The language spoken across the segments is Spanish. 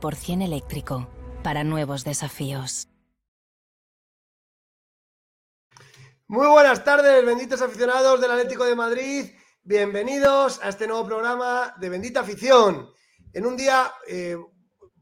100% eléctrico. Para nuevos desafíos. Muy buenas tardes, benditos aficionados del Atlético de Madrid. Bienvenidos a este nuevo programa de Bendita Afición. En un día, eh,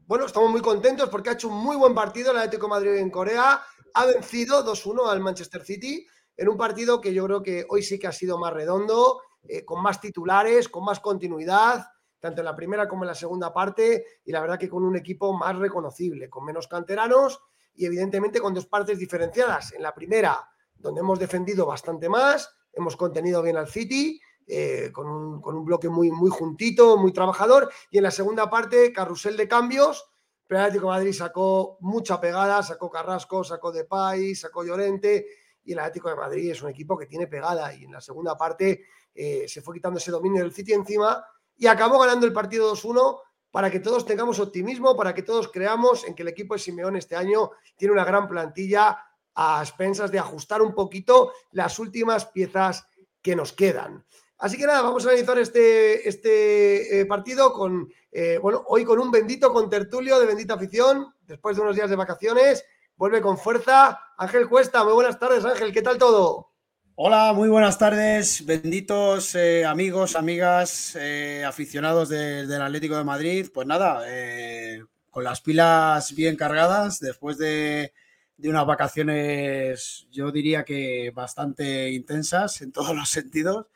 bueno, estamos muy contentos porque ha hecho un muy buen partido el Atlético de Madrid en Corea. Ha vencido 2-1 al Manchester City en un partido que yo creo que hoy sí que ha sido más redondo, eh, con más titulares, con más continuidad, tanto en la primera como en la segunda parte, y la verdad que con un equipo más reconocible, con menos canteranos y evidentemente con dos partes diferenciadas. En la primera, donde hemos defendido bastante más, hemos contenido bien al City, eh, con, un, con, un, bloque muy, muy juntito, muy trabajador, y en la segunda parte, carrusel de cambios, pero Atlético de Madrid sacó mucha pegada, sacó Carrasco, sacó Depay, sacó Llorente, y el Atlético de Madrid es un equipo que tiene pegada, y en la segunda parte eh, se fue quitando ese dominio del City encima, y acabó ganando el partido 2-1 para que todos tengamos optimismo, para que todos creamos en que el equipo de Simeone este año tiene una gran plantilla a expensas de ajustar un poquito las últimas piezas que nos quedan. Así que nada, vamos a analizar este, este eh, partido con, eh, bueno, hoy con un bendito con tertulio de bendita afición, después de unos días de vacaciones, vuelve con fuerza. Ángel Cuesta, muy buenas tardes Ángel, ¿qué tal todo? Hola, muy buenas tardes, benditos eh, amigos, amigas, eh, aficionados de, del Atlético de Madrid. Pues nada, eh, con las pilas bien cargadas, después de, unas vacaciones, yo diría que bastante intensas en todos los sentidos.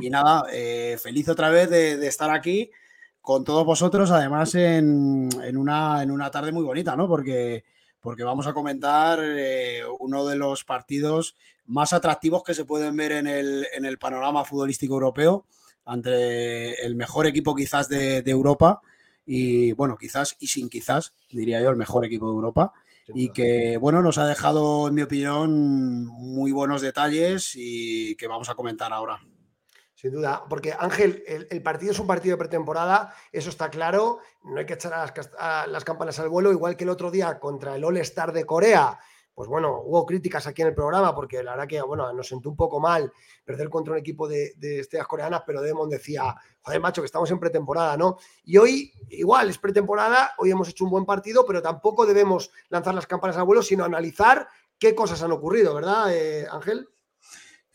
Y nada, feliz otra vez de, estar aquí con todos vosotros, además en, una, en una tarde muy bonita, ¿no? Porque porque vamos a comentar uno de los partidos más atractivos que se pueden ver en el, en el panorama futbolístico europeo, ante el mejor equipo quizás de, de, Europa y bueno, quizás y sin quizás, diría yo, el mejor equipo de Europa y que bueno, nos ha dejado, en mi opinión, muy buenos detalles y que vamos a comentar ahora. Sin duda, porque Ángel, el, el, partido es un partido de pretemporada, eso está claro, no hay que echar a las, a las, campanas al vuelo, igual que el otro día contra el All-Star de Corea. Pues bueno, hubo críticas aquí en el programa porque la verdad que bueno, nos sentó un poco mal perder contra un equipo de, de estrellas coreanas, pero Demon decía, joder, macho, que estamos en pretemporada, ¿no? Y hoy, igual, es pretemporada, hoy hemos hecho un buen partido, pero tampoco debemos lanzar las campanas al vuelo, sino analizar qué cosas han ocurrido, ¿verdad, eh, Ángel?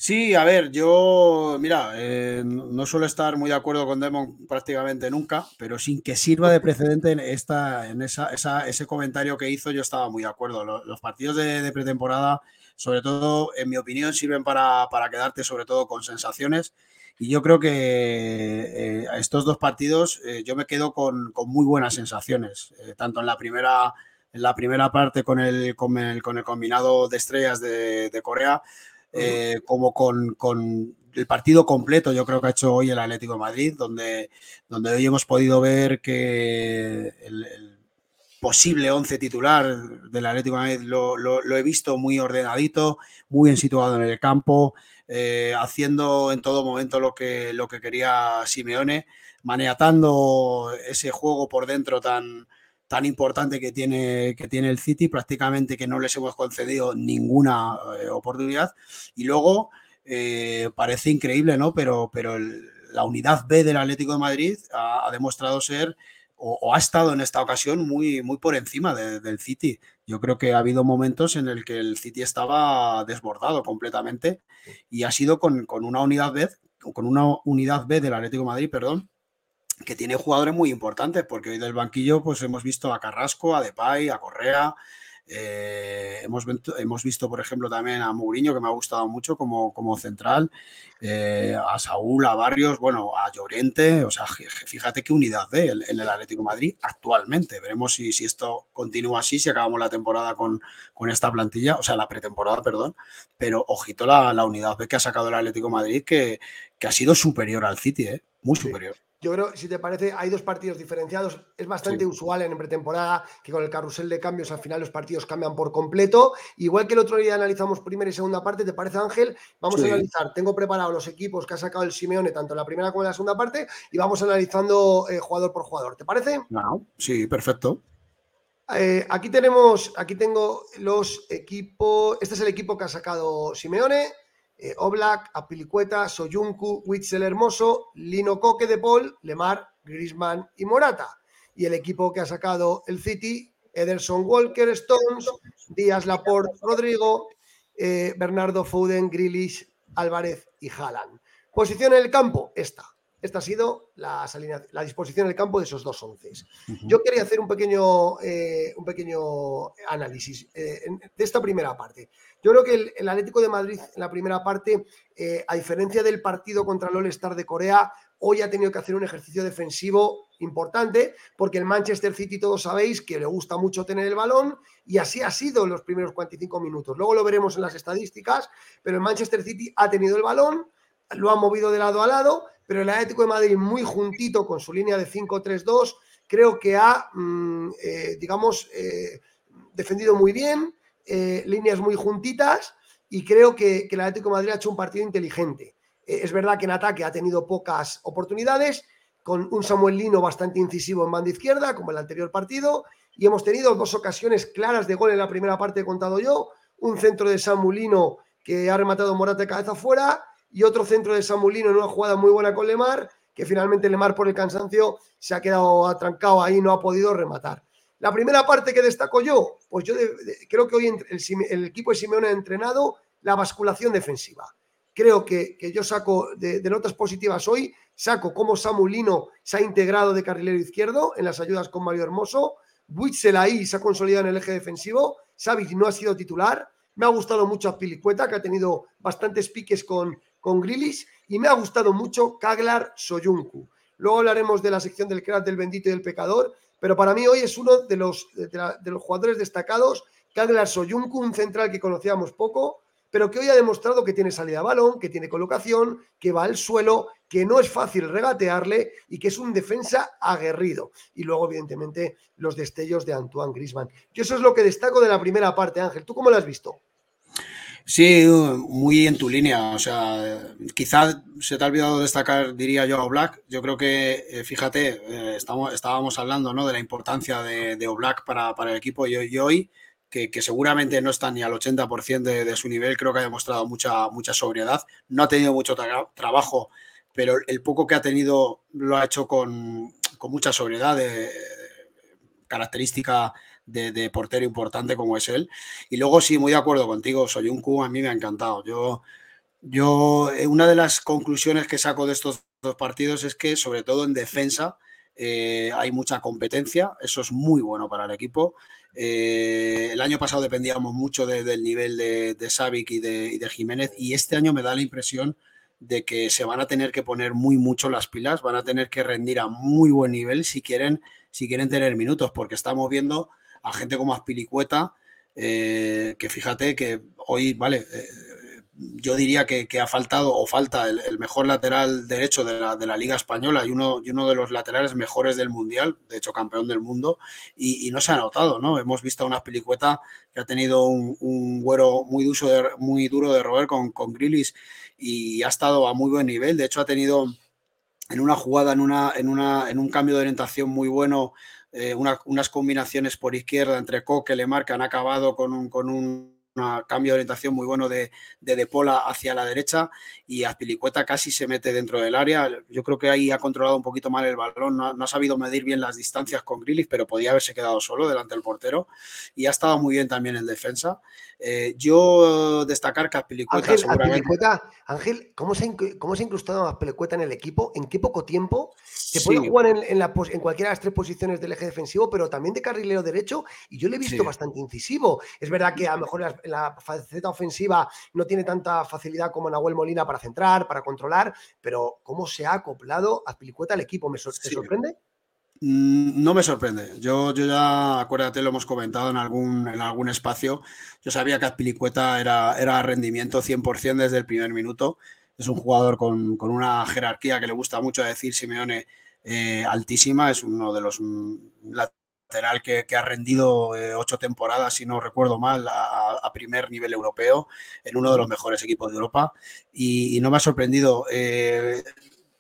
Sí, a ver, yo, mira, eh, no suelo estar muy de acuerdo con Demon prácticamente nunca, pero sin que sirva de precedente en, esta, en esa, esa, ese comentario que hizo, yo estaba muy de acuerdo. Los, partidos de, pretemporada, sobre todo, en mi opinión, sirven para, para quedarte sobre todo con sensaciones. Y yo creo que eh, estos dos partidos eh, yo me quedo con, con muy buenas sensaciones, tanto en la primera, en la primera parte con el, con el, con el combinado de estrellas de, de Corea, eh, como con, con, el partido completo, yo creo que ha hecho hoy el Atlético Madrid, donde, donde hoy hemos podido ver que el, el posible once titular del Atlético Madrid lo, lo, lo, he visto muy ordenadito, muy bien situado en el campo, eh, haciendo en todo momento lo que, lo que quería Simeone, maniatando ese juego por dentro tan, tan importante que tiene, que tiene el City, prácticamente que no les hemos concedido ninguna eh, oportunidad. Y luego eh, parece increíble, ¿no? Pero, pero el, la unidad B del Atlético de Madrid ha, ha demostrado ser o, o, ha estado en esta ocasión muy, muy por encima de, del City. Yo creo que ha habido momentos en el que el City estaba desbordado completamente y ha sido con, con una unidad B, con una unidad B del Atlético de Madrid, perdón, que tiene jugadores muy importantes, porque hoy del banquillo pues hemos visto a Carrasco, a Depay, a Correa, eh, hemos, hemos, visto, por ejemplo, también a Mourinho, que me ha gustado mucho como, como central, eh, a Saúl, a Barrios, bueno, a Llorente, o sea, fíjate qué unidad de en el Atlético Madrid actualmente. Veremos si, si, esto continúa así, si acabamos la temporada con, con, esta plantilla, o sea, la pretemporada, perdón, pero ojito la, la unidad B que ha sacado el Atlético Madrid, que, que ha sido superior al City, ¿eh? muy superior. Yo creo, si te parece, hay dos partidos diferenciados. Es bastante usual en pretemporada que con el carrusel de cambios al final los partidos cambian por completo. Igual que el otro día analizamos primera y segunda parte, ¿te parece, Ángel? Vamos a analizar. Tengo preparados los equipos que ha sacado el Simeone tanto en la primera como en la segunda parte y vamos analizando eh, jugador por jugador. ¿Te parece? No, sí, perfecto. Eh, aquí tenemos, aquí tengo los equipos. Este es el equipo que ha sacado Simeone. Eh, Oblak, Apilicueta, Soyuncu, Witzel Hermoso, Lino Coque de Paul, Lemar, Grisman y Morata. Y el equipo que ha sacado el City, Ederson Walker, Stones, Díaz Laporte, Rodrigo, eh, Bernardo Foden, Grealish, Álvarez y Haaland. Posición en el campo, esta. Esta ha sido la, la disposición del campo de esos dos once. Yo quería hacer un pequeño, eh, un pequeño análisis de esta primera parte. Yo creo que el, Atlético de Madrid en la primera parte, eh, a diferencia del partido contra el All-Star de Corea, hoy ha tenido que hacer un ejercicio defensivo importante, porque el Manchester City todos sabéis que le gusta mucho tener el balón y así ha sido en los primeros 45 minutos. Luego lo veremos en las estadísticas, pero el Manchester City ha tenido el balón, lo ha movido de lado a lado, pero el Atlético de Madrid muy juntito con su línea de 5-3-2, creo que ha, mm, eh, digamos, eh, defendido muy bien, eh, líneas muy juntitas y creo que, el Atlético de Madrid ha hecho un partido inteligente. Es verdad que en ataque ha tenido pocas oportunidades, con un Samuel Lino bastante incisivo en banda izquierda, como el anterior partido, y hemos tenido dos ocasiones claras de gol en la primera parte, he contado yo, un centro de Samulino que ha rematado Morata de cabeza fuera y otro centro de Samulino en una jugada muy buena con Lemar, que finalmente Lemar por el cansancio se ha quedado atrancado ahí, no ha podido rematar. La primera parte que destaco yo, pues yo creo que hoy el, equipo de Simeone ha entrenado la basculación defensiva. Creo que, yo saco de, notas positivas hoy, saco cómo Samulino se ha integrado de carrilero izquierdo en las ayudas con Mario Hermoso, Witzel ahí se ha consolidado en el eje defensivo, Savic no ha sido titular, me ha gustado mucho a Pilicueta, que ha tenido bastantes piques con, con Grilis, y me ha gustado mucho Kaglar Soyuncu. Luego hablaremos de la sección del crack del bendito y del pecador, pero para mí hoy es uno de los, de, los jugadores destacados, Kaglar Soyuncu, un central que conocíamos poco, pero que hoy ha demostrado que tiene salida a balón, que tiene colocación, que va al suelo, que no es fácil regatearle y que es un defensa aguerrido. Y luego, evidentemente, los destellos de Antoine Grisman. Yo eso es lo que destaco de la primera parte, Ángel. ¿Tú cómo lo has visto? Sí, muy en tu línea. O sea, quizás se te ha olvidado destacar, diría yo, a Oblak. Yo creo que, eh, fíjate, eh, estamos, estábamos hablando ¿no? de la importancia de, de Oblak para, para, el equipo y, hoy, que, seguramente no está ni al 80% de, de, su nivel, creo que ha demostrado mucha, mucha sobriedad. No ha tenido mucho trabajo, pero el poco que ha tenido lo ha hecho con, con mucha sobriedad, de, característica de, portero importante como es él. Y luego sí, muy de acuerdo contigo, soy un Q, a mí me ha encantado. Yo, yo, eh, una de las conclusiones que saco de estos dos partidos es que, sobre todo en defensa, eh, hay mucha competencia, eso es muy bueno para el equipo. Eh, el año pasado dependíamos mucho del nivel de, de Savic y de, y de, Jiménez y este año me da la impresión de que se van a tener que poner muy mucho las pilas, van a tener que rendir a muy buen nivel si quieren, si quieren tener minutos, porque estamos viendo a gente como Aspilicueta, eh, que fíjate que hoy, vale, eh, yo diría que, ha faltado o falta el, mejor lateral derecho de la, Liga Española y uno, y uno de los laterales mejores del Mundial, de hecho campeón del mundo, y, no se ha notado, ¿no? Hemos visto a una Pilicueta que ha tenido un, güero muy, de, muy duro de roer con, con y ha estado a muy buen nivel, de hecho ha tenido en una jugada, en, una, en, una, en un cambio de orientación muy bueno, eh, unas combinaciones por izquierda entre Coque, Lemar, que han acabado con un, con un cambio de orientación muy bueno de, de De Pola hacia la derecha y Azpilicueta casi se mete dentro del área. Yo creo que ahí ha controlado un poquito mal el balón, no, ha sabido medir bien las distancias con Grilich, pero podía haberse quedado solo delante del portero y ha estado muy bien también en defensa. Eh, yo destacar que Azpilicueta Ángel, seguramente... Ángel, ¿cómo se, ¿cómo se ha incrustado Azpilicueta en el equipo? ¿En qué poco tiempo? Se puede jugar en, la, en, cualquiera de las tres posiciones del eje defensivo, pero también de carrilero derecho y yo le he visto bastante incisivo. Es verdad que a lo mejor la, la faceta ofensiva no tiene tanta facilidad como Nahuel Molina para centrar, para controlar, pero ¿cómo se ha acoplado Azpilicueta al equipo? ¿Me ¿Te sorprende? Mm, no me sorprende. Yo, yo ya, acuérdate, lo hemos comentado en algún, en algún espacio. Yo sabía que Azpilicueta era, era rendimiento 100% desde el primer minuto. Es un jugador con, con, una jerarquía que le gusta mucho decir Simeone eh, altísima. Es uno de los mm, lateral que, ha rendido eh, ocho temporadas, si no recuerdo mal, a, primer nivel europeo en uno de los mejores equipos de Europa. Y, no me ha sorprendido. Eh,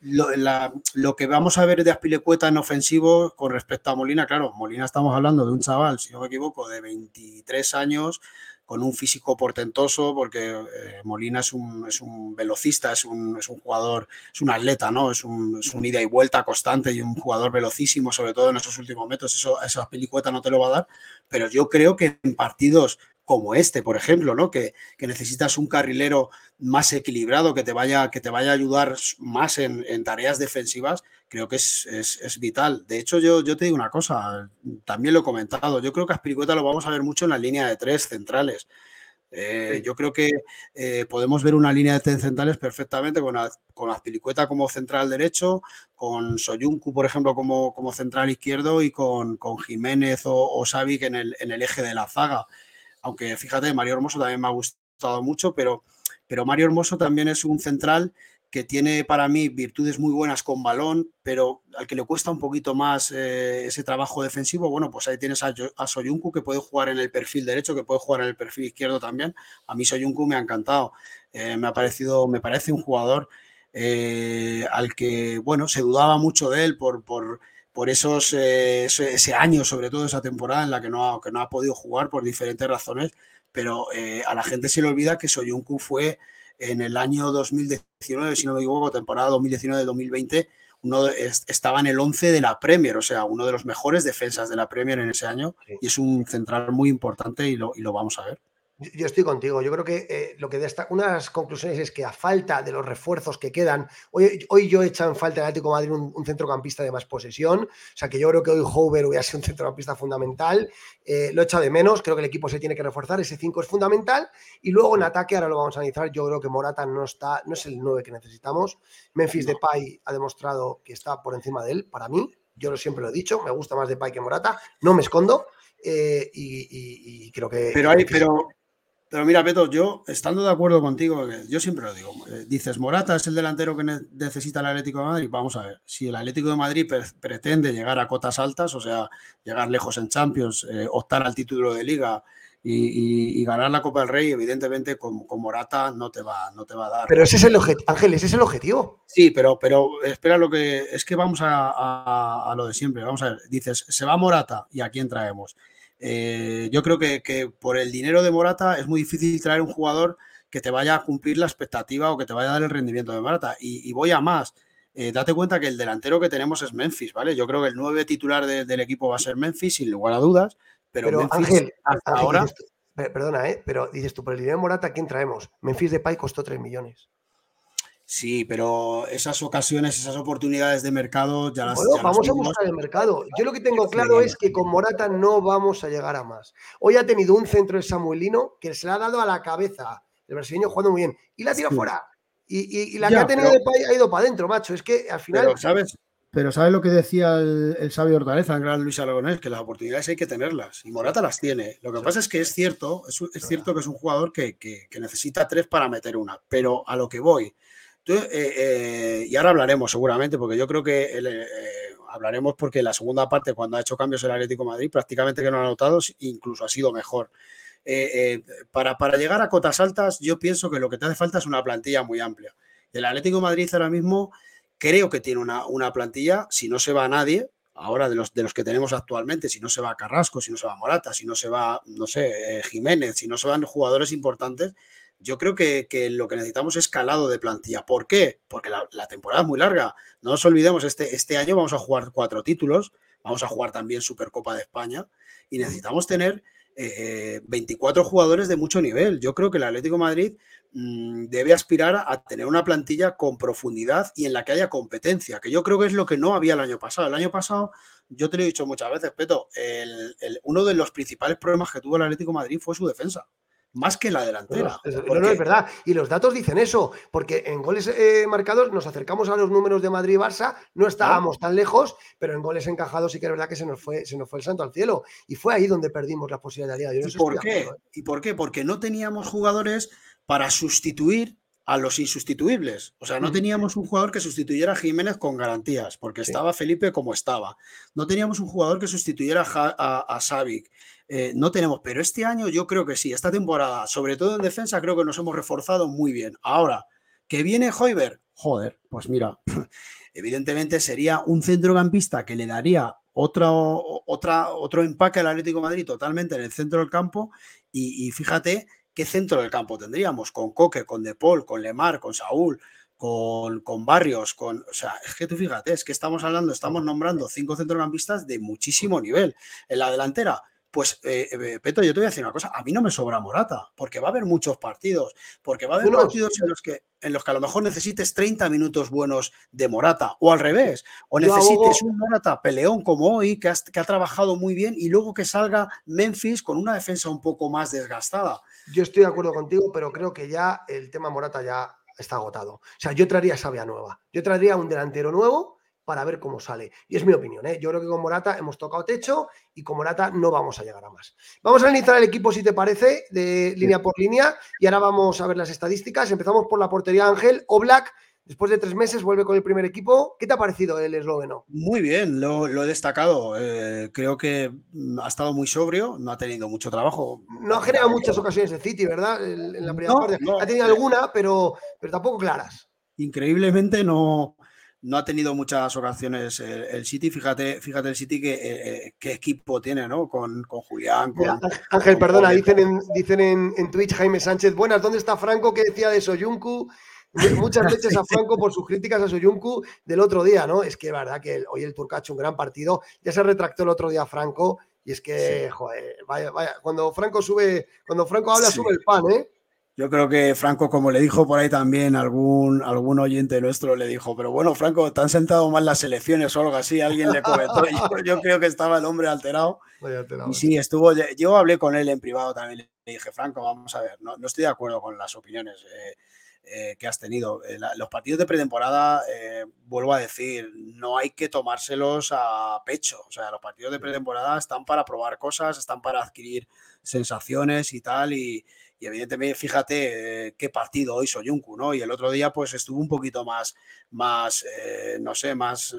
lo, que vamos a ver de Aspilecueta en ofensivo con respecto a Molina, claro, Molina estamos hablando de un chaval, si no me equivoco, de 23 años, con un físico portentoso, porque eh, Molina es un, es un velocista, es un, es un, jugador, es un atleta, ¿no? Es un, es un, ida y vuelta constante y un jugador velocísimo, sobre todo en esos últimos metros. Eso, esa Aspilicueta no te lo va a dar, pero yo creo que en partidos como este, por ejemplo, ¿no? Que, que, necesitas un carrilero más equilibrado, que te vaya, que te vaya a ayudar más en, en tareas defensivas, creo que es, es, es, vital. De hecho, yo, yo te digo una cosa, también lo he comentado, yo creo que a Aspiricueta lo vamos a ver mucho en la línea de tres centrales. Eh, yo creo que eh, podemos ver una línea de tres centrales perfectamente con, con Azpilicueta como central derecho, con Soyuncu, por ejemplo, como, como central izquierdo y con, con Jiménez o, o Savic en el, en el eje de la zaga aunque fíjate, Mario Hermoso también me ha gustado mucho, pero, pero Mario Hermoso también es un central que tiene para mí virtudes muy buenas con balón, pero al que le cuesta un poquito más eh, ese trabajo defensivo, bueno, pues ahí tienes a, a, Soyuncu que puede jugar en el perfil derecho, que puede jugar en el perfil izquierdo también. A mí Soyuncu me ha encantado, eh, me ha parecido, me parece un jugador eh, al que, bueno, se dudaba mucho de él por, por por esos, eh, ese, ese, año, sobre todo esa temporada en la que no ha, que no ha podido jugar por diferentes razones, pero eh, a la gente se le olvida que Soyuncu fue en el año 2019, si no me equivoco, temporada 2019-2020, uno estaba en el 11 de la Premier, o sea, uno de los mejores defensas de la Premier en ese año, sí. y es un central muy importante y lo, y lo vamos a ver. Yo estoy contigo. Yo creo que eh, lo que destaca, una de las conclusiones es que a falta de los refuerzos que quedan, hoy, hoy yo he echado en falta en Atlético Madrid un, un, centrocampista de más posesión. O sea que yo creo que hoy Hover hubiera sido un centrocampista fundamental. Eh, lo he echado de menos. Creo que el equipo se tiene que reforzar. Ese 5 es fundamental. Y luego en ataque, ahora lo vamos a analizar. Yo creo que Morata no está, no es el 9 que necesitamos. Memphis no. Depay ha demostrado que está por encima de él. Para mí, yo siempre lo he dicho, me gusta más Depay que Morata. No me escondo. Eh, y, y, y, creo que. Pero hay, pero. Pero mira, Beto, yo estando de acuerdo contigo, yo siempre lo digo, eh, dices, Morata es el delantero que necesita el Atlético de Madrid, vamos a ver, si el Atlético de Madrid pre pretende llegar a cotas altas, o sea, llegar lejos en Champions, eh, optar al título de liga y, y, y, ganar la Copa del Rey, evidentemente con, con, Morata no te, va, no te va a dar. Pero ese es el objetivo, Ángel, ese es el objetivo. Sí, pero, pero espera lo que, es que vamos a, a, a lo de siempre, vamos a ver, dices, se va Morata y a quién traemos. Eh, yo creo que, que, por el dinero de Morata es muy difícil traer un jugador que te vaya a cumplir la expectativa o que te vaya a dar el rendimiento de Morata. Y, y voy a más. Eh, date cuenta que el delantero que tenemos es Memphis, ¿vale? Yo creo que el nueve titular de, del equipo va a ser Memphis, sin lugar a dudas. Pero, pero Memphis, Ángel, hasta Ángel, ahora. Perdona, ¿eh? Pero dices tú, por el dinero de Morata, ¿quién traemos? Memphis de Pai costó 3 millones. Sí, pero esas ocasiones, esas oportunidades de mercado ya las. Bueno, ya vamos a buscar el mercado. Yo lo que tengo claro es que con Morata no vamos a llegar a más. Hoy ha tenido un centro de Samuelino que se le ha dado a la cabeza. El brasileño jugando muy bien. Y la tira sí. fuera. Y, y, y, la ya, que ha tenido pero... de ha ido para adentro, macho. Es que al final. Pero, ¿sabes? Pero ¿sabes lo que decía el, el sabio Hortaleza, el gran Luis Aragonés? Que las oportunidades hay que tenerlas. Y Morata las tiene. Lo que pasa es que es cierto, es, es cierto que es un jugador que, que, que necesita tres para meter una. Pero a lo que voy eh, eh, y ahora hablaremos seguramente, porque yo creo que eh, hablaremos porque la segunda parte, cuando ha hecho cambios el Atlético Madrid, prácticamente que no ha notado, incluso ha sido mejor. Para, para, llegar a cotas altas, yo pienso que lo que te hace falta es una plantilla muy amplia. El Atlético Madrid ahora mismo creo que tiene una, una plantilla, si no se va a nadie, ahora de los, de los que tenemos actualmente, si no se va Carrasco, si no se va Morata, si no se va, no sé, Jiménez, si no se van jugadores importantes, yo creo que, lo que necesitamos es calado de plantilla. ¿Por qué? Porque la, temporada es muy larga. No nos olvidemos, este, este año vamos a jugar cuatro títulos, vamos a jugar también Supercopa de España y necesitamos tener 24 eh, jugadores de mucho nivel. Yo creo que el Atlético Madrid mm, debe aspirar a tener una plantilla con profundidad y en la que haya competencia, que yo creo que es lo que no había el año pasado. El año pasado, yo te lo he dicho muchas veces, Peto, uno de los principales problemas que tuvo el Atlético Madrid fue su defensa más que la delantera. No, no, es verdad. Y los datos dicen eso, porque en goles eh, marcados nos acercamos a los números de Madrid y Barça, no estábamos tan lejos, pero en goles encajados sí que es verdad que se nos fue, se nos fue el santo al cielo. Y fue ahí donde perdimos la posibilidad de ¿Y por qué? ¿eh? ¿Y por qué? Porque no teníamos jugadores para sustituir a los insustituibles. O sea, no teníamos un jugador que sustituyera a Jiménez con garantías, porque estaba Felipe como estaba. No teníamos un jugador que sustituyera a, a, eh, no tenemos, pero este año yo creo que sí. Esta temporada, sobre todo en defensa, creo que nos hemos reforzado muy bien. Ahora, que viene Hoiber, joder, pues mira, evidentemente sería un centrocampista que le daría otro, otra, otro empaque al Atlético Madrid totalmente en el centro del campo y fíjate ¿qué centro del campo tendríamos? Con Coque, con De Paul, con Lemar, con Saúl, con, con, Barrios, con. O sea, es que tú fíjate, es que estamos hablando, estamos nombrando cinco centrocampistas de muchísimo nivel. En la delantera, pues, eh, eh, Peto, yo te voy a decir una cosa, a mí no me sobra Morata, porque va a haber muchos partidos, porque va a haber partidos en los, que, en los que a lo mejor necesites 30 minutos buenos de Morata, o al revés, o necesites un Morata peleón como hoy, que, que ha trabajado muy bien, y luego que salga Memphis con una defensa un poco más desgastada. Yo estoy de acuerdo contigo, pero creo que ya el tema Morata ya está agotado. O sea, yo traería esa vía nueva, yo traería un delantero nuevo para ver cómo sale. Y es mi opinión, ¿eh? yo creo que con Morata hemos tocado techo y con Morata no vamos a llegar a más. Vamos a analizar el equipo, si te parece, de línea por línea, y ahora vamos a ver las estadísticas. Empezamos por la portería Ángel. Oblak, después de tres meses, vuelve con el primer equipo. ¿Qué te ha parecido el esloveno? Muy bien, lo, he destacado. Eh, creo que mm, ha estado muy sobrio, no ha tenido mucho trabajo. No ha generado muchas ocasiones de City, ¿verdad? En la primera parte. ha tenido alguna, pero, pero tampoco claras. Increíblemente no no ha tenido muchas ocasiones el, City. Fíjate, fíjate el City que, eh, eh, qué equipo tiene, ¿no? Con, Julián. Ángel, perdona, dicen, en, dicen en, Twitch Jaime Sánchez, buenas, ¿dónde está Franco que decía de Soyuncu? Muchas veces a Franco por sus críticas a Soyuncu del otro día, ¿no? Es que es verdad que hoy el Turco ha hecho un gran partido. Ya se retractó el otro día Franco. Y es que, joder, vaya, vaya, cuando Franco sube, cuando Franco habla, sube el pan, ¿eh? Yo creo que Franco, como le dijo por ahí también algún, algún oyente nuestro, le dijo, pero bueno, Franco, te han sentado mal las elecciones o algo así, alguien le comentó. yo, creo que estaba el hombre alterado. y sí, estuvo, yo hablé con él en privado también, le dije, Franco, vamos a ver, no, estoy de acuerdo con las opiniones eh, eh, que has tenido. Eh, los partidos de pretemporada, vuelvo a decir, no hay que tomárselos a pecho. O sea, los partidos de pretemporada están para probar cosas, están para adquirir sensaciones y tal, y y evidentemente, fíjate eh, qué partido hoy Soyuncu, ¿no? Y el otro día, pues estuvo un poquito más, más eh, no sé, más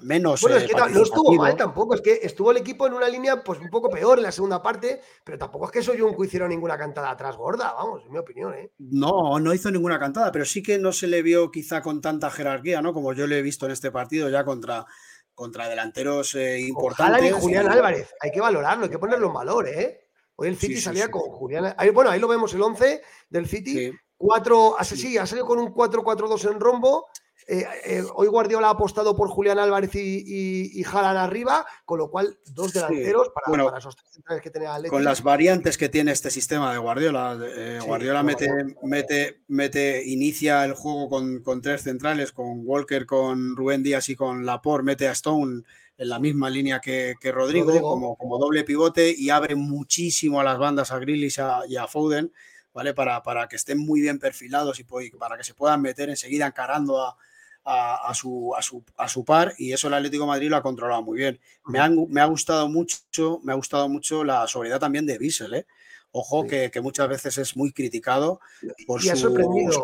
menos. Bueno, es eh, que no estuvo mal tampoco, es que estuvo el equipo en una línea pues un poco peor en la segunda parte, pero tampoco es que Soyuncu hiciera ninguna cantada atrás gorda, vamos, en mi opinión, ¿eh? No, no hizo ninguna cantada, pero sí que no se le vio quizá con tanta jerarquía, ¿no? Como yo le he visto en este partido ya contra, contra delanteros importantes. y Julián Álvarez, hay que valorarlo, hay que ponerlo en valor, ¿eh? Hoy el City salía con Julián. bueno, ahí lo vemos el 11 del City. Cuatro, sí, ha salido con un 4-4-2 en rombo. Eh, eh, hoy Guardiola ha apostado por Julián Álvarez y, y, arriba, con lo cual dos delanteros para, esos tres centrales que tenía Con las variantes que tiene este sistema de Guardiola. Eh, Guardiola mete, mete, mete, inicia el juego con, con, tres centrales, con Walker, con Rubén Díaz y con Laporte, mete a Stone en la misma línea que, Rodrigo, Como, como, doble pivote y abre muchísimo a las bandas a Grillis y a Foden, ¿vale? Para, para, que estén muy bien perfilados y para que se puedan meter enseguida encarando a, a, su, a, su, a su par y eso el Atlético de Madrid lo ha controlado muy bien. Me, me ha gustado mucho, me ha gustado mucho la sobriedad también de Bissell, ¿eh? Ojo que, muchas veces es muy criticado por y ha sorprendido,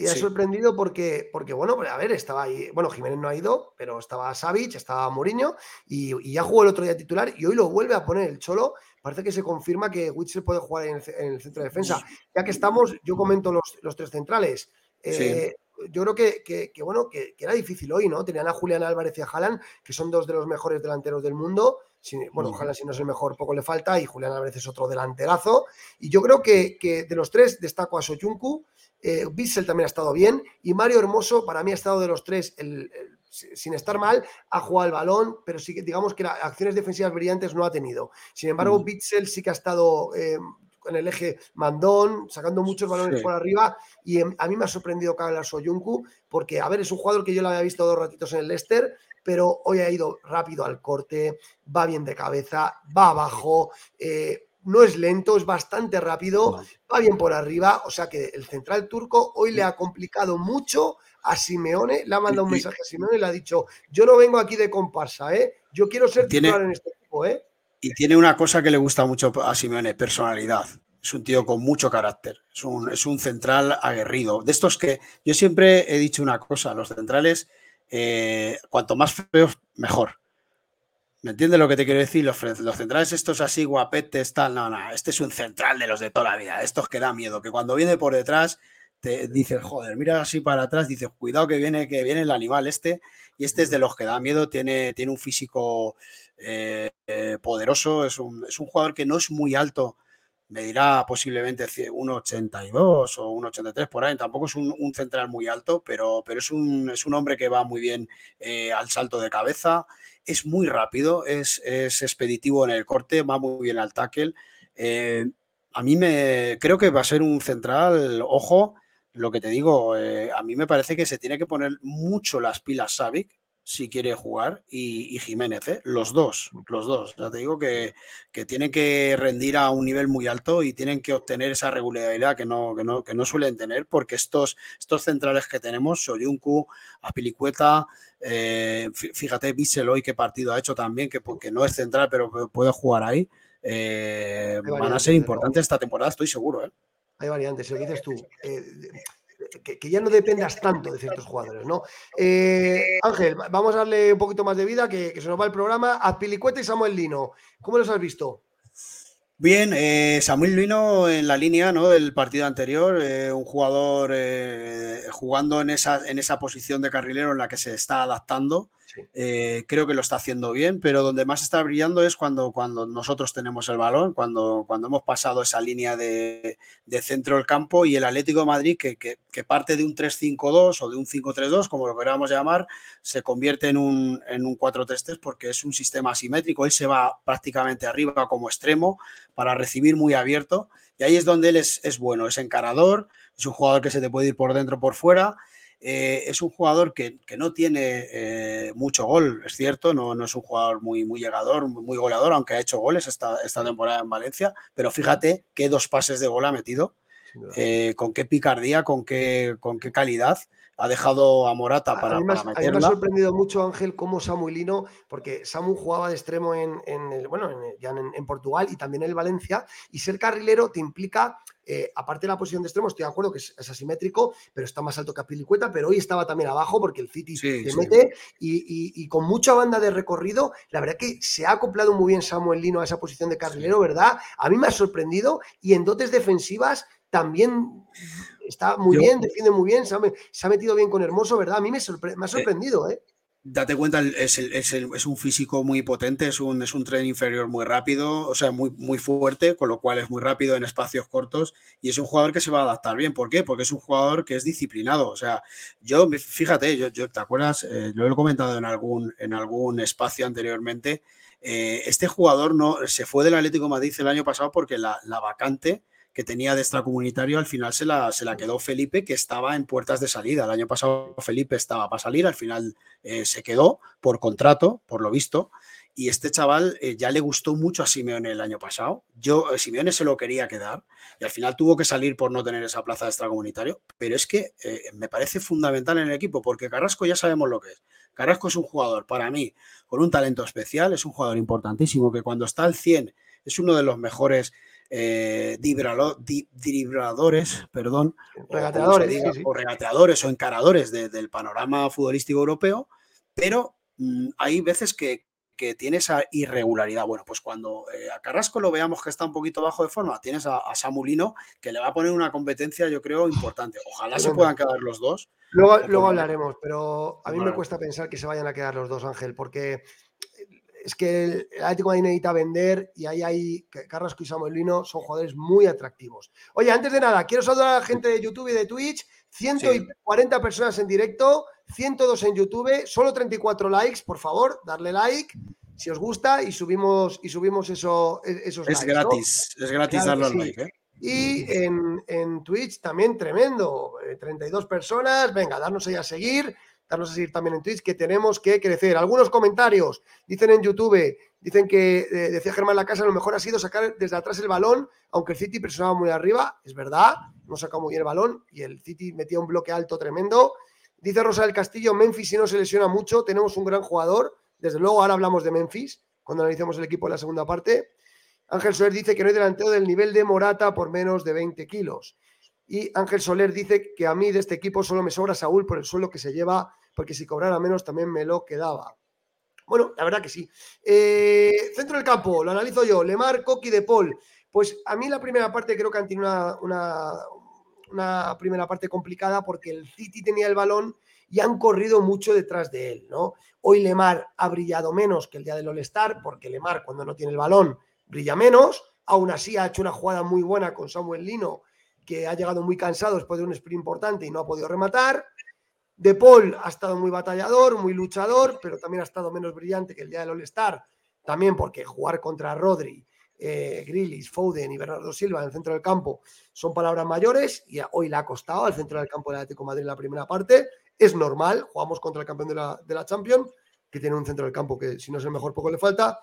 y ha sorprendido porque, porque, bueno, a ver, estaba ahí, bueno, Jiménez no ha ido, pero estaba Savic, estaba Mourinho y, ya jugó el otro día titular y hoy lo vuelve a poner el Cholo. Parece que se confirma que Witzel puede jugar en el, centro de defensa. Ya que estamos, yo comento los, los tres centrales. Eh, yo creo que, bueno, que, era difícil hoy, ¿no? Tenían a Julián Álvarez y a Haaland, que son dos de los mejores delanteros del mundo. bueno, ojalá si no es el mejor, poco le falta, y Julián Álvarez es otro delanterazo. Y yo creo que, de los tres destaco a Soyuncu, eh, Bissell también ha estado bien, y Mario Hermoso, para mí ha estado de los tres el, sin estar mal, ha jugado el balón, pero sí que digamos que las acciones defensivas brillantes no ha tenido. Sin embargo, mm. Sí que ha estado eh, en el eje mandón, sacando muchos balones por arriba. Y em, a mí me ha sorprendido Carlos Soyuncu, porque, a ver, es un jugador que yo lo había visto dos ratitos en el Leicester, pero hoy ha ido rápido al corte, va bien de cabeza, va abajo. Eh, no es lento, es bastante rápido, va bien por arriba, o sea que el central turco hoy le ha complicado mucho a Simeone, le ha mandado un mensaje a Simeone y le ha dicho, yo no vengo aquí de comparsa, ¿eh? yo quiero ser titular en este equipo. ¿eh? Y tiene una cosa que le gusta mucho a Simeone, personalidad. Es un tío con mucho carácter, es un, es un central aguerrido. De estos que yo siempre he dicho una cosa, los centrales, eh, cuanto más feos, mejor. ¿Me entiendes lo que te quiero decir? Los, los, centrales estos así guapetes, tal, no, no, este es un central de los de toda la vida, estos que da miedo, que cuando viene por detrás te dices, joder, mira así para atrás, dices, cuidado que viene, que viene el animal este, y este es de los que da miedo, tiene, tiene un físico eh, eh, poderoso, es un, es un, jugador que no es muy alto, me dirá posiblemente 1,82 o 1,83 por ahí, tampoco es un, central muy alto, pero, pero es, un, es un hombre que va muy bien eh, al salto de cabeza, es muy rápido, es, es, expeditivo en el corte, va muy bien al tackle. a mí me creo que va a ser un central, ojo, lo que te digo, eh, a mí me parece que se tiene que poner mucho las pilas Savic si quiere jugar y, Jiménez, ¿eh? los dos, los dos. Ya te digo que, que, tienen que rendir a un nivel muy alto y tienen que obtener esa regularidad que no, que no, que no suelen tener, porque estos, estos centrales que tenemos, Soyuncu, Apilicueta, eh, fíjate, Bissell hoy qué partido ha hecho también, que porque no es central, pero puede jugar ahí. Eh, van a ser importantes esta temporada, estoy seguro. ¿eh? hay variantes, lo que dices tú. Eh, que, ya no dependas tanto de ciertos jugadores, ¿no? Eh, Ángel, vamos a darle un poquito más de vida, que, se nos va el programa. Azpilicueta y Samuel Lino, ¿cómo los has visto? Bien, eh, Samuel Lino en la línea ¿no? del partido anterior, un jugador jugando en esa, en esa posición de carrilero en la que se está adaptando. Eh, creo que lo está haciendo bien, pero donde más está brillando es cuando, cuando nosotros tenemos el balón, cuando, cuando hemos pasado esa línea de, centro del campo y el Atlético de Madrid, que, que, parte de un 3-5-2 o de un 5-3-2, como lo queramos llamar, se convierte en un, en un 4-3-3 porque es un sistema asimétrico. Él se va prácticamente arriba como extremo para recibir muy abierto y ahí es donde él es, es bueno, es encarador, es un jugador que se te puede ir por dentro por fuera eh, es un jugador que, no tiene eh, mucho gol, es cierto, no, no, es un jugador muy, muy llegador, muy goleador, aunque ha hecho goles esta, esta temporada en Valencia, pero fíjate qué dos pases de gol ha metido, eh, con qué picardía, con qué, con qué calidad ha dejado a Morata para, a mí me, A mí me ha sorprendido mucho, Ángel, cómo Samuelino, porque Samu jugaba de extremo en, el, bueno, ya en, Portugal y también en Valencia, y ser carrilero te implica eh, aparte de la posición de extremo, estoy de acuerdo que es, asimétrico, pero está más alto que Apilicueta, pero hoy estaba también abajo porque el City se mete y, con mucha banda de recorrido, la verdad que se ha acoplado muy bien Samuel Lino a esa posición de carrilero, ¿verdad? A mí me ha sorprendido y en dotes defensivas también está muy bien, defiende muy bien, se ha, metido bien con Hermoso, ¿verdad? A mí me, me ha eh, sorprendido, ¿eh? date cuenta, es, es, un físico muy potente, es un, es un tren inferior muy rápido, o sea, muy, muy fuerte, con lo cual es muy rápido en espacios cortos y es un jugador que se va a adaptar bien. ¿Por qué? Porque es un jugador que es disciplinado. O sea, yo, fíjate, yo, yo ¿te acuerdas? Eh, lo he comentado en algún, en algún espacio anteriormente. Eh, este jugador no se fue del Atlético Madrid el año pasado porque la, la vacante que tenía de extracomunitario, al final se la, se la quedó Felipe, que estaba en puertas de salida. El año pasado Felipe estaba para salir, al final eh, se quedó por contrato, por lo visto. Y este chaval eh, ya le gustó mucho a Simeone el año pasado. Yo, eh, Simeone se lo quería quedar y al final tuvo que salir por no tener esa plaza de extracomunitario. Pero es que me parece fundamental en el equipo porque Carrasco ya sabemos lo que es. Carrasco es un jugador, para mí, con un talento especial, es un jugador importantísimo que cuando está al 100 es uno de los mejores eh, dribladores, perdón, regateadores, o, regateadores o encaradores del panorama futbolístico europeo, pero mm, hay veces que, que tiene esa irregularidad. Bueno, pues cuando eh, a Carrasco lo veamos que está un poquito bajo de forma, tienes a, Samulino que le va a poner una competencia, yo creo, importante. Ojalá se puedan quedar los dos. Luego, luego hablaremos, pero a mí me cuesta pensar que se vayan a quedar los dos, Ángel, porque es que el Atlético de necesita vender y ahí hay Carrasco y Samuelino son jugadores muy atractivos. Oye, antes de nada, quiero saludar a la gente de YouTube y de Twitch. 140 personas en directo, 102 en YouTube, solo 34 likes, por favor, darle like si os gusta y subimos y subimos eso, e, esos es Gratis, Es gratis darle like, ¿eh? Y en, en, Twitch también tremendo, 32 eh, personas, venga, darnos ahí a seguir a seguir también en Twitch, que tenemos que crecer. Algunos comentarios dicen en YouTube, dicen que eh, decía Germán La Casa, lo mejor ha sido sacar desde atrás el balón, aunque el City presionaba muy arriba, es verdad, hemos sacado muy bien el balón y el City metía un bloque alto tremendo. Dice Rosa del Castillo, Memphis si no se lesiona mucho, tenemos un gran jugador, desde luego ahora hablamos de Memphis, cuando analicemos el equipo en la segunda parte. Ángel Soler dice que no hay delantero del nivel de Morata por menos de 20 kilos. Y Ángel Soler dice que a mí de este equipo solo me sobra Saúl por el suelo que se lleva porque si cobrara menos también me lo quedaba. Bueno, la verdad que sí. Eh, centro del campo, lo analizo yo. Lemar, Coqui, De Paul. Pues a mí la primera parte creo que han tenido una, una, primera parte complicada porque el City tenía el balón y han corrido mucho detrás de él, ¿no? Hoy Lemar ha brillado menos que el día del All-Star, porque Lemar cuando no tiene el balón brilla menos. Aún así ha hecho una jugada muy buena con Samuel Lino, que ha llegado muy cansado después de un sprint importante y no ha podido rematar. De Paul ha estado muy batallador, muy luchador, pero también ha estado menos brillante que el día del All-Star. También porque jugar contra Rodri, eh, Grillis, Foden y Bernardo Silva en el centro del campo son palabras mayores y hoy le ha costado al centro del campo del Atlético Madrid en la primera parte. Es normal, jugamos contra el campeón de la, de la Champions, que tiene un centro del campo que si no es el mejor poco le falta,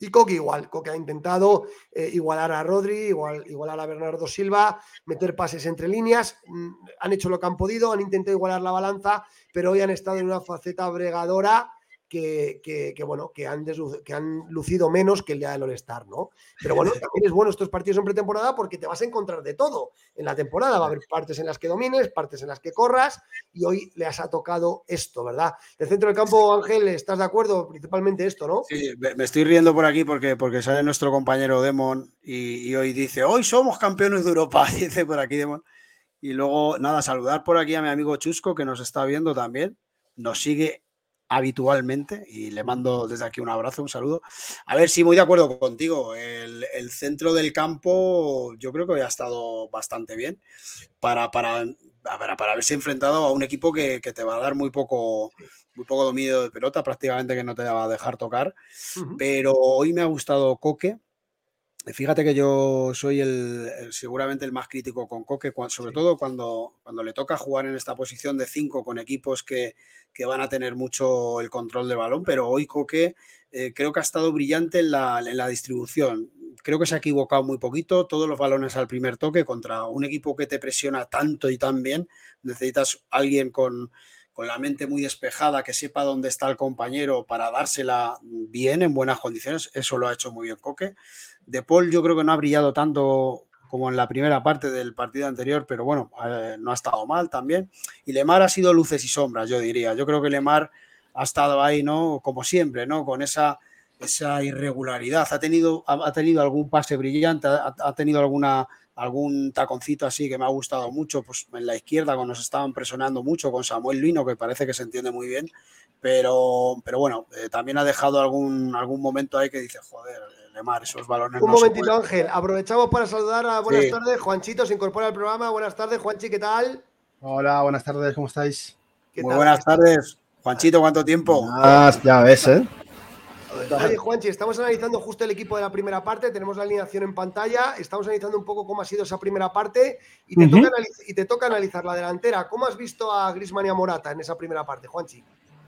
y Coque igual, Coque ha intentado eh, igualar a Rodri, igual, igualar a Bernardo Silva, meter pases entre líneas, mm, han hecho lo que han podido, han intentado igualar la balanza, pero hoy han estado en una faceta bregadora que, bueno, que han, que han lucido menos que el día del All-Star, ¿no? Pero bueno, también es bueno estos partidos en pretemporada porque te vas a encontrar de todo. En la temporada va a haber partes en las que domines, partes en las que corras, y hoy le has tocado esto, ¿verdad? El centro del campo, Ángel, ¿estás de acuerdo? Principalmente esto, ¿no? Sí, me estoy riendo por aquí porque, porque sale nuestro compañero Demon y, y hoy dice, hoy somos campeones de Europa, dice por aquí Demon. Y luego, nada, saludar por aquí a mi amigo Chusco que nos está viendo también. Nos sigue habitualmente y le mando desde aquí un abrazo, un saludo. A ver, sí, muy de acuerdo contigo. El, centro del campo yo creo que ha estado bastante bien para, para, para, haberse enfrentado a un equipo que, te va a dar muy poco, muy poco dominio de pelota, prácticamente que no te va a dejar tocar. Pero hoy me ha gustado Coque. Fíjate que yo soy el, seguramente el más crítico con Coque, sobre todo cuando, cuando le toca jugar en esta posición de 5 con equipos que, que, van a tener mucho el control del balón, pero hoy Coque eh, creo que ha estado brillante en la, en la, distribución. Creo que se ha equivocado muy poquito, todos los balones al primer toque contra un equipo que te presiona tanto y tan bien. Necesitas alguien con, con la mente muy despejada, que sepa dónde está el compañero para dársela bien, en buenas condiciones. Eso lo ha hecho muy bien Coque. De Paul yo creo que no ha brillado tanto como en la primera parte del partido anterior, pero bueno, eh, no ha estado mal también. Y Lemar ha sido luces y sombras, yo diría. Yo creo que Lemar ha estado ahí, ¿no? Como siempre, ¿no? Con esa, esa irregularidad. Ha tenido, ha, tenido algún pase brillante, ha, tenido alguna, algún taconcito así que me ha gustado mucho, pues en la izquierda cuando nos estaban presionando mucho con Samuel Lino, que parece que se entiende muy bien, pero, pero bueno, eh, también ha dejado algún, algún momento ahí que dice, joder, Lemar, esos balones. Un momentito, Ángel. Aprovechamos para saludar a buenas tardes. Juanchito se incorpora al programa. Buenas tardes, Juanchi, ¿qué tal? Hola, buenas tardes, ¿cómo estáis? Muy buenas tardes. Juanchito, ¿cuánto tiempo? ya ves, ¿eh? Oye, Juanchi, estamos analizando justo el equipo de la primera parte, tenemos la alineación en pantalla, estamos analizando un poco cómo ha sido esa primera parte. Y te, toca, y te toca analizar la delantera. ¿Cómo has visto a Grisman y a Morata en esa primera parte, Juanchi?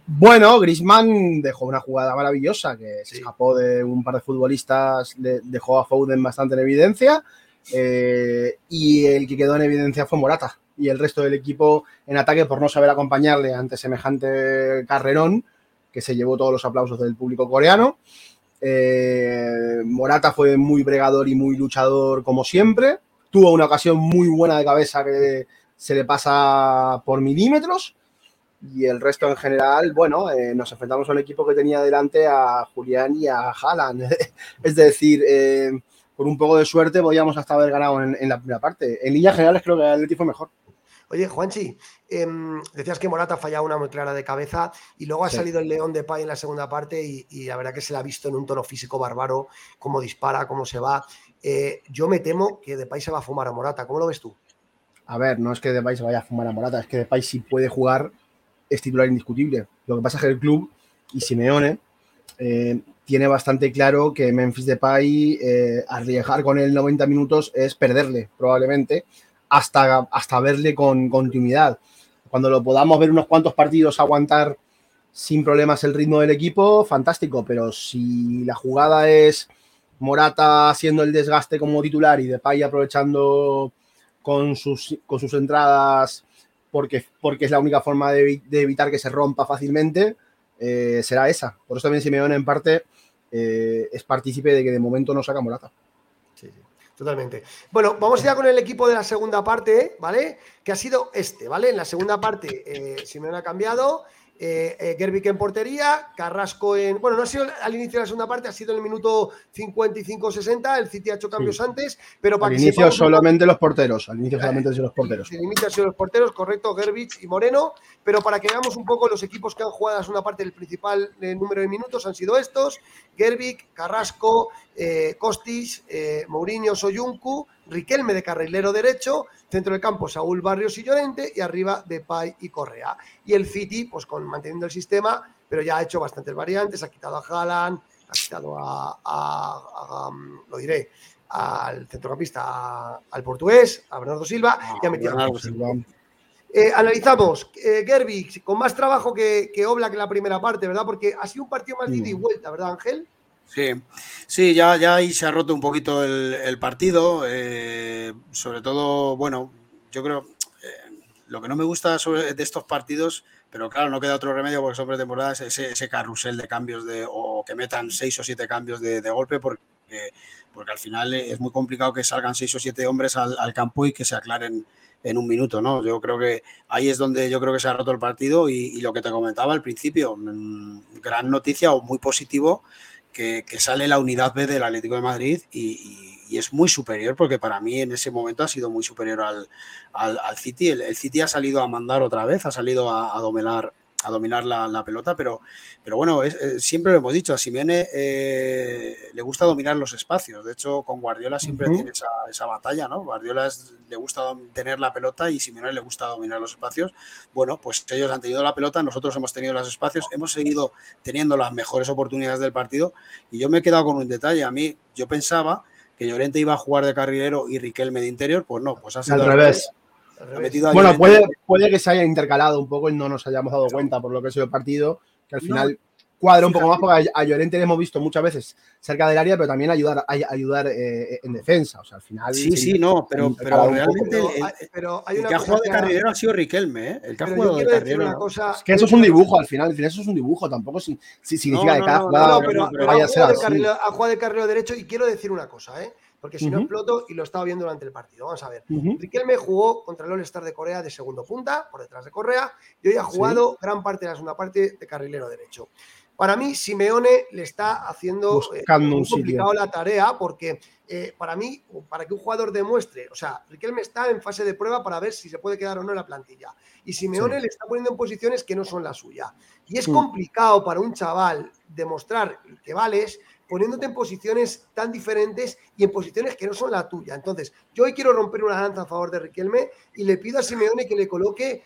Bueno, Grisman dejó una jugada maravillosa que se escapó de un par de futbolistas, dejó a Foden bastante en evidencia eh, y el que quedó en evidencia fue Morata. Y el resto del equipo en ataque por no saber acompañarle ante semejante carrerón que se llevó todos los aplausos del público coreano. Eh, Morata fue muy bregador y muy luchador como siempre. Tuvo una ocasión muy buena de cabeza que se le pasa por milímetros Y el resto en general, bueno, eh, nos enfrentamos a un equipo que tenía delante a Julián y a Haaland. es decir, eh, con un poco de suerte podíamos hasta haber ganado en, la primera parte. En líneas generales creo que el Atlético fue mejor. Oye, Juanchi, em, decías que Morata ha fallado una muy clara de cabeza y luego ha Sí. salido el León de Pay en la segunda parte y, y la verdad que se la ha visto en un tono físico bárbaro, cómo dispara, cómo se va. Eh, yo me temo que Depay se va a fumar a Morata. ¿Cómo lo ves tú? A ver, no es que Depay se vaya a fumar a Morata, es que Depay si puede jugar es titular indiscutible. Lo que pasa es que el club y Simeone eh, tiene bastante claro que Memphis Depay eh, arriesgar con él 90 minutos es perderle probablemente hasta, hasta verle con continuidad. Cuando lo podamos ver unos cuantos partidos aguantar sin problemas el ritmo del equipo, fantástico, pero si la jugada es Morata haciendo el desgaste como titular y Depay aprovechando con sus, con sus entradas porque, porque es la única forma de, evi- de evitar que se rompa fácilmente, eh, será esa. Por eso también Simeone en parte eh, es partícipe de que de momento no saca Morata. Totalmente. Bueno, vamos ya con el equipo de la segunda parte, ¿vale? Que ha sido este, ¿vale? En la segunda parte, eh, Simeone ha cambiado. Eh, eh, Gerbic en portería, Carrasco en. Bueno, no ha sido al inicio de la segunda parte, ha sido en el minuto 55-60. El City ha hecho cambios Sí. antes, pero para Al que inicio solamente los porteros, al inicio solamente han sido los porteros. se limita a ser los porteros, correcto, Gerbich y Moreno, pero para que veamos un poco los equipos que han jugado en una parte del principal eh, número de minutos han sido estos, Gerbic, Carrasco, eh, Costis, eh, Mourinho, Soyuncu, Riquelme de carrilero derecho, centro del campo Saúl Barrios y Llorente y arriba Depay y Correa. Y el City, pues con manteniendo el sistema, pero ya ha hecho bastantes variantes, ha quitado a Haaland, ha quitado a, a- a- um, lo diré, al centrocampista, al portugués, a Bernardo Silva, y ha metido a Bernardo. Silva. Eh, analizamos, eh, con más trabajo que, que Oblak en la primera parte, ¿verdad? Porque ha sido un partido más de ida y Mm. vuelta, ¿verdad, Ángel? Sí, sí, ya, ya ahí se ha roto un poquito el, partido. eh, sobre todo, bueno, yo creo eh, lo que no me gusta sobre, de estos partidos, pero claro, no queda otro remedio porque son pretemporadas, ese, ese carrusel de cambios de, o que metan seis o siete cambios de, golpe, porque, porque al final es muy complicado que salgan seis o siete hombres al, al campo y que se aclaren en un minuto, ¿no? Yo creo que ahí es donde yo creo que se ha roto el partido y, y lo que te comentaba al principio, mm, gran noticia o muy positivo que, sale la unidad B del Atlético de Madrid y, es muy superior porque para mí en ese momento ha sido muy superior al, al, al City. El, el City ha salido a mandar otra vez, ha salido a, a dominar a dominar la, la pelota, pero, pero bueno, es- eh, siempre lo hemos dicho, a Simeone eh, le gusta dominar los espacios. De hecho, con Guardiola siempre tiene esa, esa batalla, ¿no? Guardiola es- le gusta tener la pelota y Simeone le gusta dominar los espacios. Bueno, pues ellos han tenido la pelota, nosotros hemos tenido los espacios, hemos seguido teniendo las mejores oportunidades del partido y yo me he quedado con un detalle. A mí, yo pensaba que Llorente iba a jugar de carrilero y Riquelme de interior, pues no, pues ha sido Al revés. Ha metido Bueno, puede, puede que se haya intercalado un poco y no nos hayamos dado cuenta por lo que ha sido el partido, que al No. final cuadra un poco más porque a Llorente le hemos visto muchas veces cerca del área, pero también ayudar, a- ayudar eh, en defensa. O sea, al final. Sí, sí, no, pero, pero poco. realmente Pero el, hay, pero hay el una que ha jugado de carrilero ha sido Riquelme, ¿eh? El que ha jugado de carrilero. una ¿no? cosa. Es que eso es un dibujo al final, al final eso es un dibujo, tampoco si, si significa No, que cada no, jugada No, no, pero, no, pero vaya ha, a ser jugado de así. carrilero, ha jugado de carrilero derecho y quiero decir una cosa, ¿eh? Porque si no exploto y lo estaba viendo durante el partido. Vamos a ver. Riquelme jugó contra el All-Star de Corea de segundo punta, por detrás de Correa, y hoy ha jugado gran parte de la segunda parte de carrilero derecho. Para mí, Simeone le está haciendo eh, muy complicado la tarea porque eh, para mí, para que un jugador demuestre, o sea, Riquelme está en fase de prueba para ver si se puede quedar o no en la plantilla. Y Simeone le está poniendo en posiciones que no son la suya. Y es Mm. complicado para un chaval demostrar que vales poniéndote en posiciones tan diferentes y en posiciones que no son la tuya. Entonces, yo hoy quiero romper una lanza a favor de Riquelme y le pido a Simeone que le coloque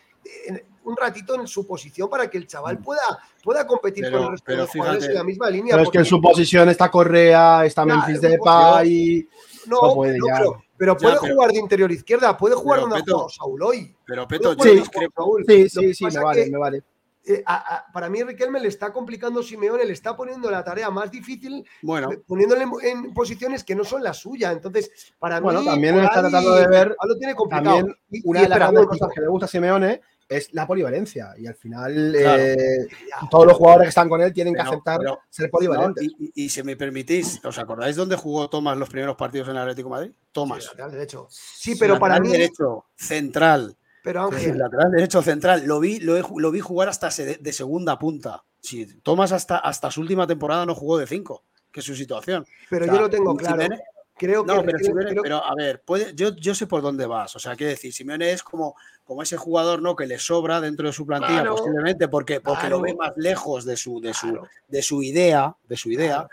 en- un ratito en su posición para que el chaval pueda, pueda competir Pero- con el resto de pero los jugadores fíjate, en la misma línea. Pero es que en su posición está Correa, está Ya, Memphis Depay. no, no puede no, ya. pero, pero Ya, puede pero- jugar de interior izquierda, puede jugar donde ha jugado Saúl hoy. Pero Puede Peto, yo discrepo. Saúl. Sí, sí, sí, me vale, que, me vale. Eh, a- a- para mí Riquelme le está complicando Simeone, le está poniendo la tarea más difícil Bueno, poniéndole en, en posiciones que no son la suya. Entonces, para Bueno, mí, también está tratando de ver lo tiene complicado. También una y de las grandes cosas que le gusta a Simeone es la polivalencia. Y al final Claro. eh, Ya. todos los jugadores que están con él tienen que aceptar pero- ser polivalentes. Y, y- y si me permitís, ¿os acordáis dónde jugó Tomás los primeros partidos en el Atlético de Madrid? Sí, Tomás. lateral derecho. Sí, pero para mí, derecho, central. Pero Sí, Ángel, lateral derecho central. Lo vi, lo, he lo vi jugar hasta de, segunda punta. Si Tomás hasta, hasta su última temporada no jugó de 5, que es su situación. pero O sea, yo lo tengo claro. Creo que no, pero, creo- pero, a ver, puede, yo, yo sé por dónde vas. O sea, quiero decir, Simeone es como, como ese jugador ¿no? que le sobra dentro de su plantilla, Claro. posiblemente, porque, porque lo ve más lejos de su, de su, de su idea, de su idea.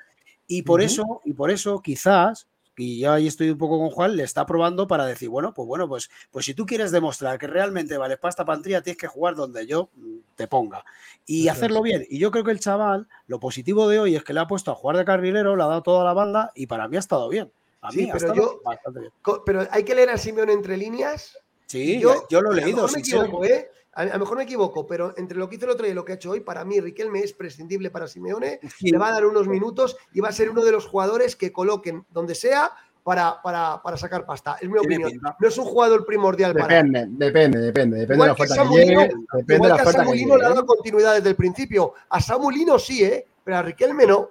Y por eso, y por eso, quizás, y yo ahí estoy un poco con Juan, le está probando para decir, bueno, pues bueno, pues, pues si tú quieres demostrar que realmente vales para esta plantilla, tienes que jugar donde yo mm, te ponga. Y hacerlo bien. Y yo creo que el chaval, lo positivo de hoy es que le ha puesto a jugar de carrilero, le ha dado toda la banda y para mí ha estado bien. A Sí, mí ha pero estado yo- bastante bien. pero hay que leer a Simeone entre líneas. Sí, yo, yo, lo he leído. me equivoco, ¿eh? A, a lo mejor me equivoco, pero entre lo que hizo el otro día y lo que ha hecho hoy, para mí Riquelme es prescindible para Simeone. Sí. Le va a dar unos minutos y va a ser uno de los jugadores que coloquen donde sea para, para, para sacar pasta. Es mi opinión. pinta. No es un jugador primordial para. Depende, depende, depende. Depende de Igual la que llegue. Depende de Igual la que a Samulino le ha dado continuidad desde el principio. A Samulino sí, ¿eh? Pero a Riquelme no.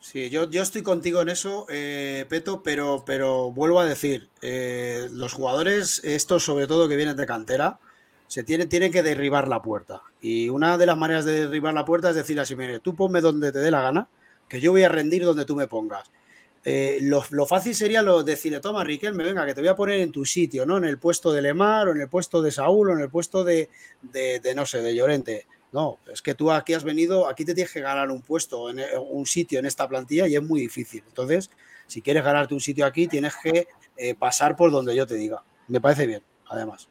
Sí, yo, yo estoy contigo en eso, eh, Peto, pero, pero vuelvo a decir, eh, los jugadores, estos sobre todo que vienen de cantera, se tienen que derribar la puerta. Y una de las maneras de derribar la puerta es decir así, mire, tú ponme donde te dé la gana, que yo voy a rendir donde tú me pongas. Eh, lo, lo fácil sería lo, decirle, toma, Riquelme, venga, que te voy a poner en tu sitio, ¿no? En el puesto de Lemar, o en el puesto de Saúl, o en el puesto de, de, no sé, de Llorente. No, es que tú aquí has venido, aquí te tienes que ganar un puesto, en un sitio en esta plantilla y es muy difícil. Entonces, si quieres ganarte un sitio aquí, tienes que eh, pasar por donde yo te diga. Me parece bien, además.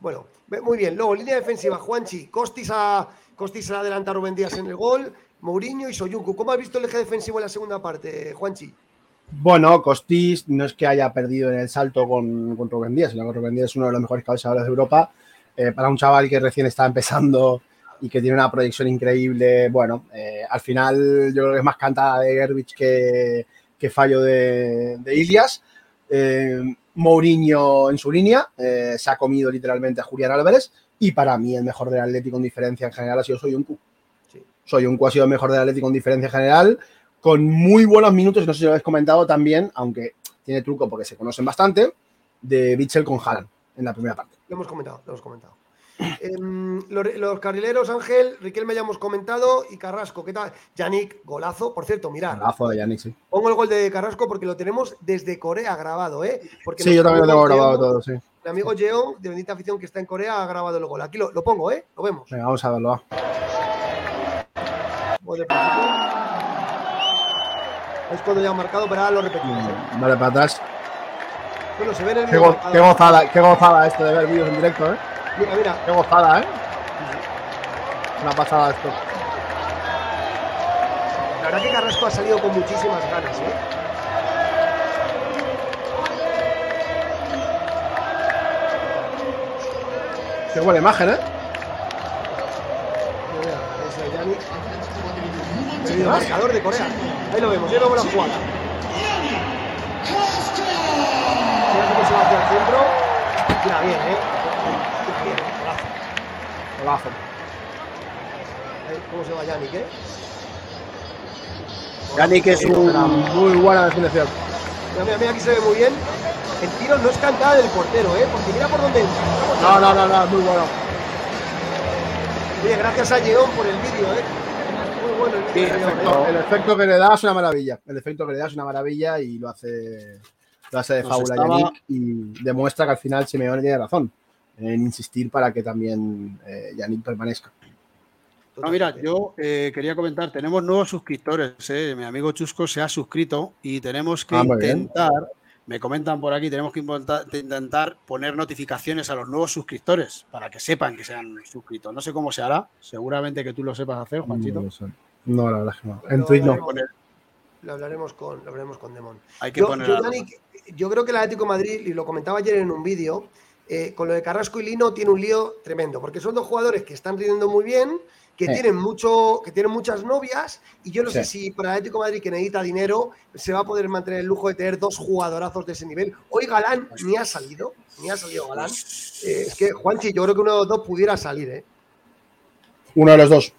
Bueno, muy bien. Luego, línea defensiva, Juanchi. Costis a, Costis a Rubén Díaz en el gol. Mourinho y Soyuncu. ¿Cómo has visto el eje defensivo en la segunda parte, Juanchi? Bueno, Costis no es que haya perdido en el salto con, con Rubén Díaz, sino que Rubén Díaz es uno de los mejores cabezadores de Europa. Eh, para un chaval que recién está empezando y que tiene una proyección increíble, bueno, eh, al final yo creo que es más cantada de Gerbich que, que fallo de, de Ilias. Eh, Mourinho en su línea eh, se ha comido literalmente a Julián Álvarez y para mí el mejor del Atlético con diferencia en general ha sido Soyuncu. Sí. Soyuncu ha sido el mejor del Atlético con diferencia general con muy buenos minutos, no sé si lo habéis comentado también, aunque tiene truco porque se conocen bastante, de Mitchell con Haaland en la primera parte. Lo hemos comentado, lo hemos comentado. Em, los, los carrileros, Ángel, Riquelme ya hemos comentado y Carrasco, ¿qué tal? Yannick, golazo. Por cierto, mirad, Golazo de Yannick, sí. pongo el gol de Carrasco porque lo tenemos desde Corea grabado, ¿eh? Porque Sí, yo también lo tengo grabado todo, sí. Mi amigo Jeong, de Bendita Afición, que está en Corea, ha grabado el gol. Aquí lo, lo pongo, ¿eh? Lo vemos. Venga, vamos a verlo. Gol. Es cuando ya han marcado, pero ahora lo repetimos. ¿eh? Vale, para atrás. Bueno, se ve en el Qué, go- qué gozada, qué gozada esto de ver vídeos en directo, ¿eh? Mira, mira. Qué gozada, ¿eh? Una pasada esto. La verdad que Carrasco ha salido con muchísimas ganas, ¿eh? Qué buena imagen, ¿eh? Mira. El videomarcador de Corea. Ahí lo vemos, ahí vemos la jugada. Mira cómo se va hacia el centro. Tira bien, ¿eh? Golazo. ¿Cómo se va Yannick, eh? Yannick es Una un. muy buena definición. Mira, mira, mira, aquí se ve muy bien. El tiro no es cantada del portero, ¿eh? Porque mira por dónde entra. No, no, no, no, muy bueno. Oye, gracias a Yeón por el vídeo, ¿eh? Muy bueno el vídeo. Sí, Efecto- ¿eh? el efecto que le da es una maravilla. El efecto que le da es una maravilla y lo hace, lo hace de Nos fábula estaba- Yannick y demuestra que al final Simeone tiene razón en insistir para que también eh, Yannick permanezca. No, mira, yo eh, quería comentar, tenemos nuevos suscriptores, eh, mi amigo Chusco se ha suscrito y tenemos que Ah, bien. intentar, me comentan por aquí, tenemos que intentar, intentar poner notificaciones a los nuevos suscriptores para que sepan que se han suscrito. No sé cómo se hará, seguramente que tú lo sepas hacer, Juanchito. No, lo sé. No, la verdad es que no. En Twitch no. Lo hablaremos con, lo hablaremos con Demon. hay que Yo, poner yo, creo que el Atlético de Madrid, y lo comentaba ayer en un vídeo, eh, con lo de Carrasco y Lino tiene un lío tremendo, porque son dos jugadores que están rindiendo muy bien, que Sí. tienen mucho, que tienen muchas novias, y yo no sé si para el Atlético de Madrid que necesita dinero se va a poder mantener el lujo de tener dos jugadorazos de ese nivel. Hoy Galán ni ha salido, ni ha salido Galán. Eh, es que Juanchi, yo creo que uno de los dos pudiera salir, ¿eh? Uno de los dos.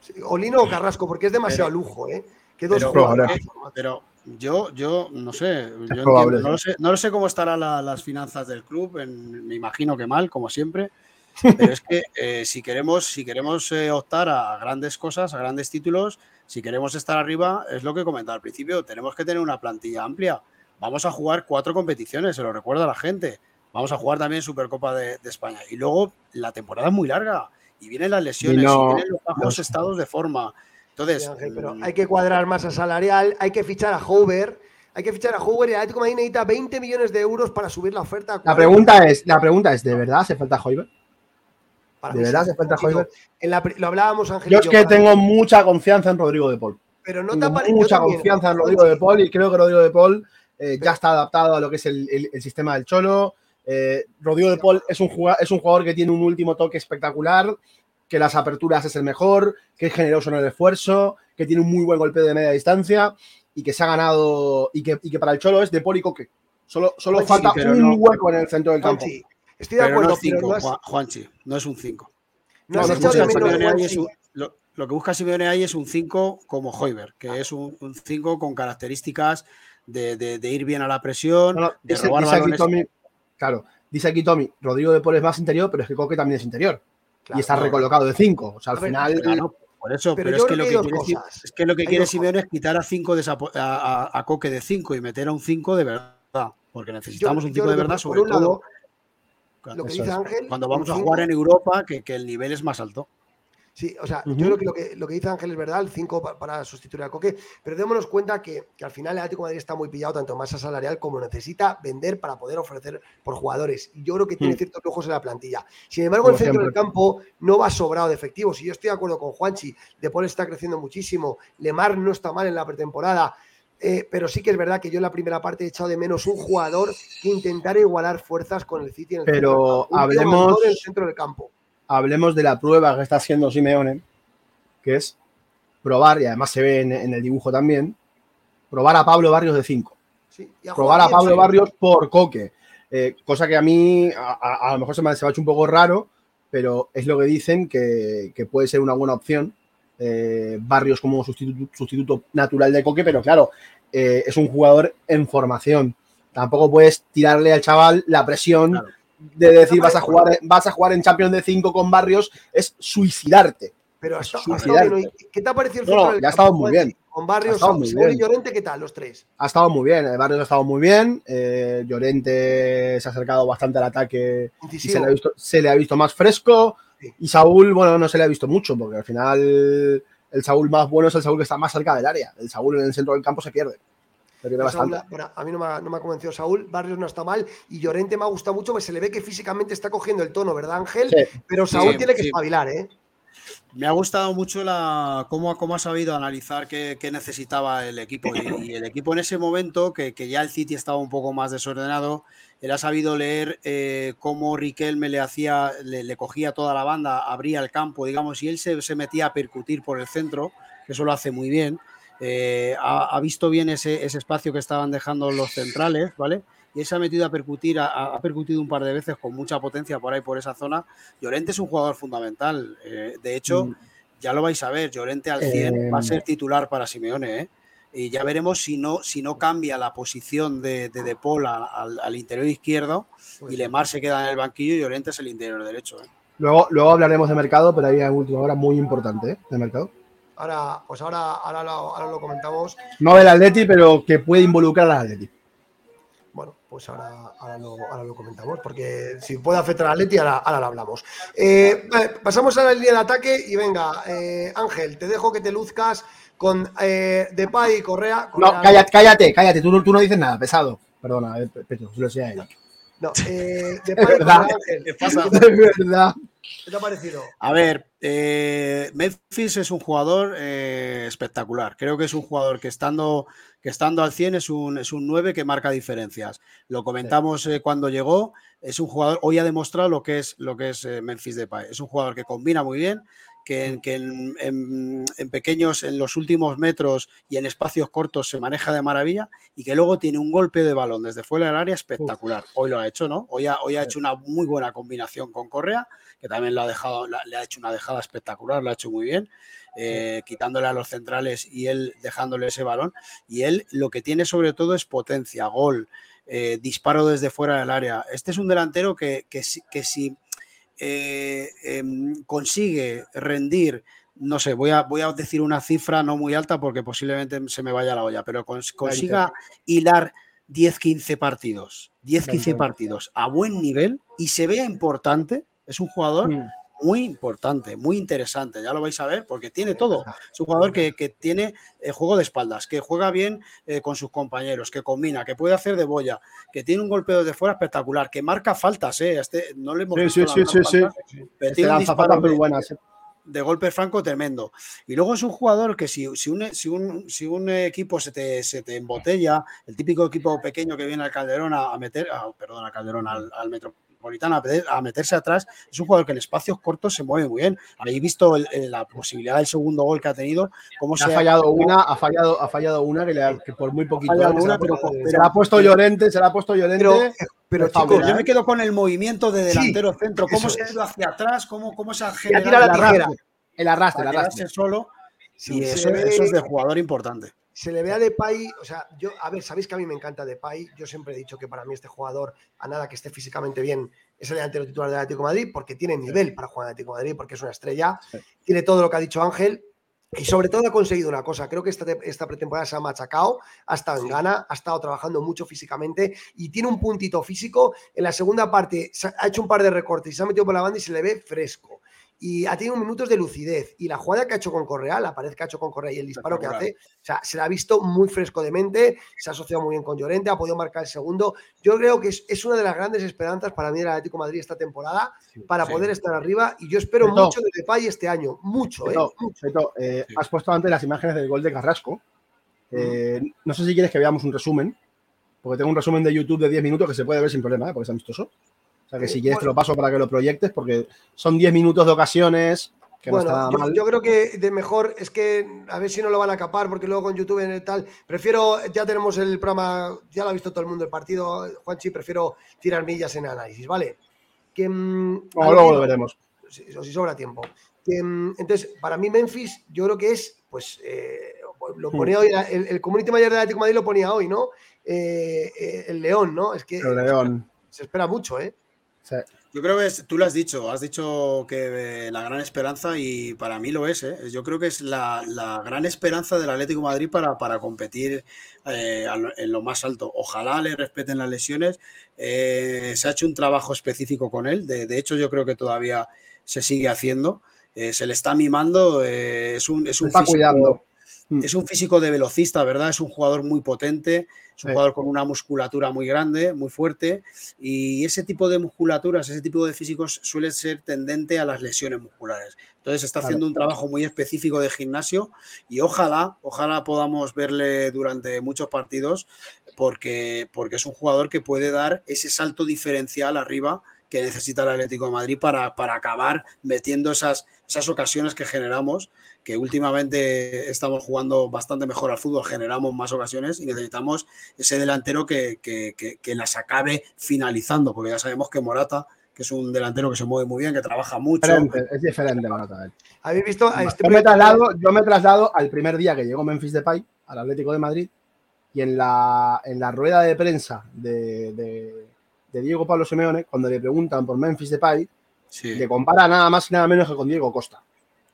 Sí, O Lino o Carrasco, porque es demasiado lujo, ¿eh? Que dos Pero, jugadores. pero Yo, yo no sé, yo entiendo, no, lo sé no lo sé cómo estarán la- las finanzas del club, en- me imagino que mal, como siempre, pero es que eh, si queremos, si queremos eh, optar a grandes cosas, a grandes títulos, si queremos estar arriba, es lo que comentaba al principio, tenemos que tener una plantilla amplia. Vamos a jugar cuatro competiciones, se lo recuerda la gente. Vamos a jugar también Supercopa de, de España. Y luego la temporada es muy larga y vienen las lesiones, y, no- vienen los bajos estados de forma. Entonces, Sí, Ángel, pero hay que cuadrar masa salarial, hay que fichar a Hoover, hay que fichar a Hoover y el Atlético de Madrid necesita 20 millones de euros para subir la oferta. a La 40. pregunta es, la pregunta es, ¿de verdad hace falta Hoiberg? Para ¿de verdad hace falta pri- lo hablábamos, Ángel. Yo es que tengo mí. mucha confianza en Rodrigo de Paul. Pero no te Tengo yo mucha también. confianza en Rodrigo de Paul y creo que Rodrigo de Paul eh, ya está adaptado a lo que es el, el- el sistema del Cholo. Eh, Rodrigo de Paul es un, jugador, es un jugador que tiene un último toque espectacular, que las aperturas es el mejor, que es generoso en el esfuerzo, que tiene un muy buen golpeo de media distancia y que se ha ganado y que, y que para el Cholo es de y Coque. Solo, solo sí, falta un no- hueco en el centro del campo. Juanchi, estoy de pero acuerdo, no es pero 5, no has, Juanchi, no es un 5. no has no, Lo que echado de busca menos, Simeone ahí es Juanchi. un- lo, lo que busca Simeone ahí es un 5 como Hoiberg, que es un 5 con características de, de- de ir bien a la presión, No, no, de dice, robar dice aquí balones. Tommy, claro, dice aquí Tommy, Rodrigo de Paul es más interior, pero es que Coque también es interior. Claro, y está recolocado de 5. O sea, al final. Claro, por eso, Pero es que lo que quiere, es que lo que Hay quiere dos Simeone es quitar a 5 de esa a, a- a Coque de 5 y meter a un 5 de verdad. Porque necesitamos un yo 5 de verdad, sobre lado, todo Lo que Eso dice es. Ángel. cuando vamos a jugar en Europa, que, que el nivel es más alto. Sí, o sea, yo creo que lo, que lo que dice Ángel es verdad, el 5 para sustituir a Coque, pero démonos cuenta que, que al final el Atlético de Madrid está muy pillado tanto en masa salarial como necesita vender para poder ofrecer por jugadores. Y yo creo que tiene Mm. ciertos lujos en la plantilla. Sin embargo, Como el centro siempre. del campo no va sobrado de efectivos. Y yo estoy de acuerdo con Juanchi, De Paul está creciendo muchísimo, Lemar no está mal en la pretemporada. eh, pero sí que es verdad que yo en la primera parte he echado de menos un jugador que intentara igualar fuerzas con el City en el Pero centro del campo. Hablemos- en el centro del campo. Hablemos de la prueba que está haciendo Simeone, que es probar, y además se ve en, en el dibujo también, probar a Pablo Barrios de 5. Sí, y ha Probar a Pablo. Barrios por Coque. Eh, cosa que a mí, a, a- a lo mejor se me, se me ha hecho un poco raro, pero es lo que dicen que, que puede ser una buena opción. eh, Barrios como sustituto, sustituto natural de Coque, pero claro, eh, es un jugador en formación. Tampoco puedes tirarle al chaval la presión Claro. De decir vas a jugar, vas a jugar en Champions de 5 con Barrios, es suicidarte. Pero hasta, Suicidarte. ha estado bien. ¿Y ¿Qué te ha parecido el No, ya ha estado muy bien. Con Barrios, Saúl y. Llorente, ¿qué tal? Los tres. Ha estado muy bien, el Barrios ha estado muy bien, eh, Llorente se ha acercado bastante al ataque y se le, ha visto, se le ha visto más fresco. Sí. Y Saúl, bueno, no se le ha visto mucho, porque al final el Saúl más bueno es el Saúl que está más cerca del área. El Saúl en el centro del campo se pierde. Saúl, bueno, a mí no me, ha, no me ha convencido Saúl, Barrios no está mal y Llorente me ha gustado mucho, pues se le ve que físicamente está cogiendo el tono, ¿verdad, Ángel? Sí. Pero Saúl Sí, tiene que sí. espabilar, ¿eh? Me ha gustado mucho la cómo, cómo ha sabido analizar qué, qué necesitaba el equipo. Y, y el equipo en ese momento, que, que ya el City estaba un poco más desordenado, él ha sabido leer eh, cómo Riquelme le hacía, le, le cogía toda la banda, abría el campo, digamos, y él se, se metía a percutir por el centro, que eso lo hace muy bien. Eh, ha, ha visto bien ese, ese espacio que estaban dejando los centrales, ¿vale? Y él se ha metido a percutir, ha, ha percutido un par de veces con mucha potencia por ahí, por esa zona. Llorente es un jugador fundamental. eh, de hecho, Mm. ya lo vais a ver, Llorente al 100 Eh, va a ser titular para Simeone, ¿eh? Y ya veremos si no, si no cambia la posición de De, de Paul al, al interior izquierdo y Lemar se queda en el banquillo y Llorente es el interior derecho. ¿eh? Luego, luego hablaremos de mercado, pero hay una última hora muy importante ¿eh? de mercado. Ahora, pues ahora, ahora, lo, ahora lo comentamos. No del Atleti, pero que puede involucrar al Atleti. Bueno, pues ahora, ahora, lo, ahora lo comentamos, porque si puede afectar a Leti, ahora, ahora lo hablamos. Eh, vale, pasamos a la línea de ataque y venga, eh, Ángel, te dejo que te luzcas con eh, Depay y Correa. No, cállate, cállate, cállate, tú, no- tú no dices nada, pesado. Perdona, eh, Petro, se lo decía a él. No, eh, Depay y verdad. De verdad. ¿Qué te ha parecido? A ver, eh, Memphis es un jugador eh, espectacular. Creo que es un jugador que estando, que estando al 100 es un, es un 9 que marca diferencias. Lo comentamos eh, cuando llegó. Es un jugador, hoy ha demostrado lo que es, lo que es eh, Memphis Depay. Es un jugador que combina muy bien, que, en, pequeños, en los últimos metros y en espacios cortos se maneja de maravilla y que luego tiene un golpe de balón desde fuera del área espectacular. Hoy lo ha hecho, ¿no? Hoy ha, hoy ha hecho una muy buena combinación con Correa, que también lo ha dejado, le ha hecho una dejada espectacular, lo ha hecho muy bien. Eh, quitándole a los centrales y él dejándole ese balón. Y él lo que tiene sobre todo es potencia, gol, eh, disparo desde fuera del área. Este es un delantero que, que, que si eh, em, consigue rendir, no sé, voy a, voy a decir una cifra no muy alta porque posiblemente se me vaya la olla, pero consiga hilar 10-15 partidos, 10-15 partidos a buen nivel y se vea importante, es un jugador mm muy importante, muy interesante, ya lo vais a ver, porque tiene todo. Es un jugador que, tiene el eh, juego de espaldas, que juega bien eh, con sus compañeros, que combina, que puede hacer de boya, que tiene un golpeo de fuera espectacular, que marca faltas, ¿eh? Este, no le hemos sí, sí, sí, sí, Pero tiene un disparo de, de, golpe franco tremendo. Y luego es un jugador que si, si, un, si, un, si un, equipo se te, se te, embotella, el típico equipo pequeño que viene al Calderón a, meter, perdón, al Calderón, al, al Metro a, meterse atrás. Es un jugador que en espacios cortos se mueve muy bien. Habéis visto la posibilidad del segundo gol que ha tenido. Cómo se ha fallado una, ha fallado, ha fallado una que, por muy poquito. se, la ha puesto Llorente, se la ha puesto Llorente. Pero, chicos, yo me quedo con el movimiento de delantero centro, cómo se ha ido hacia atrás, cómo, cómo se ha generado el arrastre, el arrastre, el arrastre. solo. y eso, eso es de jugador importante se le ve a Depay, o sea, yo, a ver, sabéis que a mí me encanta Depay, yo siempre he dicho que para mí este jugador, a nada que esté físicamente bien, es el delantero titular del Atlético de Madrid, porque tiene nivel para jugar en Atlético de Madrid, porque es una estrella, tiene todo lo que ha dicho Ángel, y sobre todo ha conseguido una cosa, creo que esta, esta pretemporada se ha machacado, ha estado en gana, ha estado trabajando mucho físicamente y tiene un puntito físico. En la segunda parte ha hecho un par de recortes y se ha metido por la banda y se le ve fresco y ha tenido minutos de lucidez. Y la jugada que ha hecho con Correa, la pared que ha hecho con Correa y el disparo que hace, o sea, se la ha visto muy fresco de mente, se ha asociado muy bien con Llorente, ha podido marcar el segundo. Yo creo que es, una de las grandes esperanzas para mí del Atlético Madrid esta temporada, para poder estar arriba. Y yo espero mucho de Depay este año, mucho. ¿eh? eh has puesto antes las imágenes del gol de Carrasco. Eh, no sé si quieres que veamos un resumen, porque tengo un resumen de YouTube de 10 minutos que se puede ver sin problema, ¿eh? porque es amistoso. O sea que si quieres te lo paso para que lo proyectes, porque son 10 minutos de ocasiones. Que bueno, no está yo, mal. yo, creo que de mejor es que a ver si no lo van a capar, porque luego con YouTube en el tal. Prefiero, ya tenemos el programa, ya lo ha visto todo el mundo el partido, Juanchi, prefiero tirar millas en análisis, ¿vale? Que, mm, luego lo veremos. O si sobra tiempo. Mm, entonces, para mí, Memphis, yo creo que es, pues, eh, lo hmm. hoy, el, el, Community Mayor de Atlético Madrid lo ponía hoy, ¿no? Eh, eh, el León, ¿no? Es que. El León. Se espera mucho, ¿eh? Yo creo que tú lo has dicho, has dicho que la gran esperanza y para mí lo es. ¿eh? Yo creo que es la, gran esperanza del Atlético Madrid para, para competir eh, en lo más alto. Ojalá le respeten las lesiones. Eh, se ha hecho un trabajo específico con él. De, hecho, yo creo que todavía se sigue haciendo. se le está mimando. es un, es un está cuidando. Mm. Es un físico de velocista, ¿verdad? Es un jugador muy potente, es un jugador con una musculatura muy grande, muy fuerte, y ese tipo de musculaturas, ese tipo de físicos suele ser tendente a las lesiones musculares. Entonces está haciendo un trabajo muy específico de gimnasio y ojalá, ojalá podamos verle durante muchos partidos porque, porque es un jugador que puede dar ese salto diferencial arriba que necesita el Atlético de Madrid para, para acabar metiendo esas, esas ocasiones que generamos, que últimamente estamos jugando bastante mejor al fútbol, generamos más ocasiones y necesitamos ese delantero que, que, que, las acabe finalizando, porque ya sabemos que Morata que es un delantero que se mueve muy bien, que trabaja mucho. es diferente Morata. ¿Habéis visto a este yo, me traslado, yo me traslado al primer día que llegó Memphis Depay al Atlético de Madrid y en la, en la rueda de prensa de de Diego Pablo Simeone, cuando le preguntan por Memphis Depay, le compara nada más y nada menos que con Diego Costa.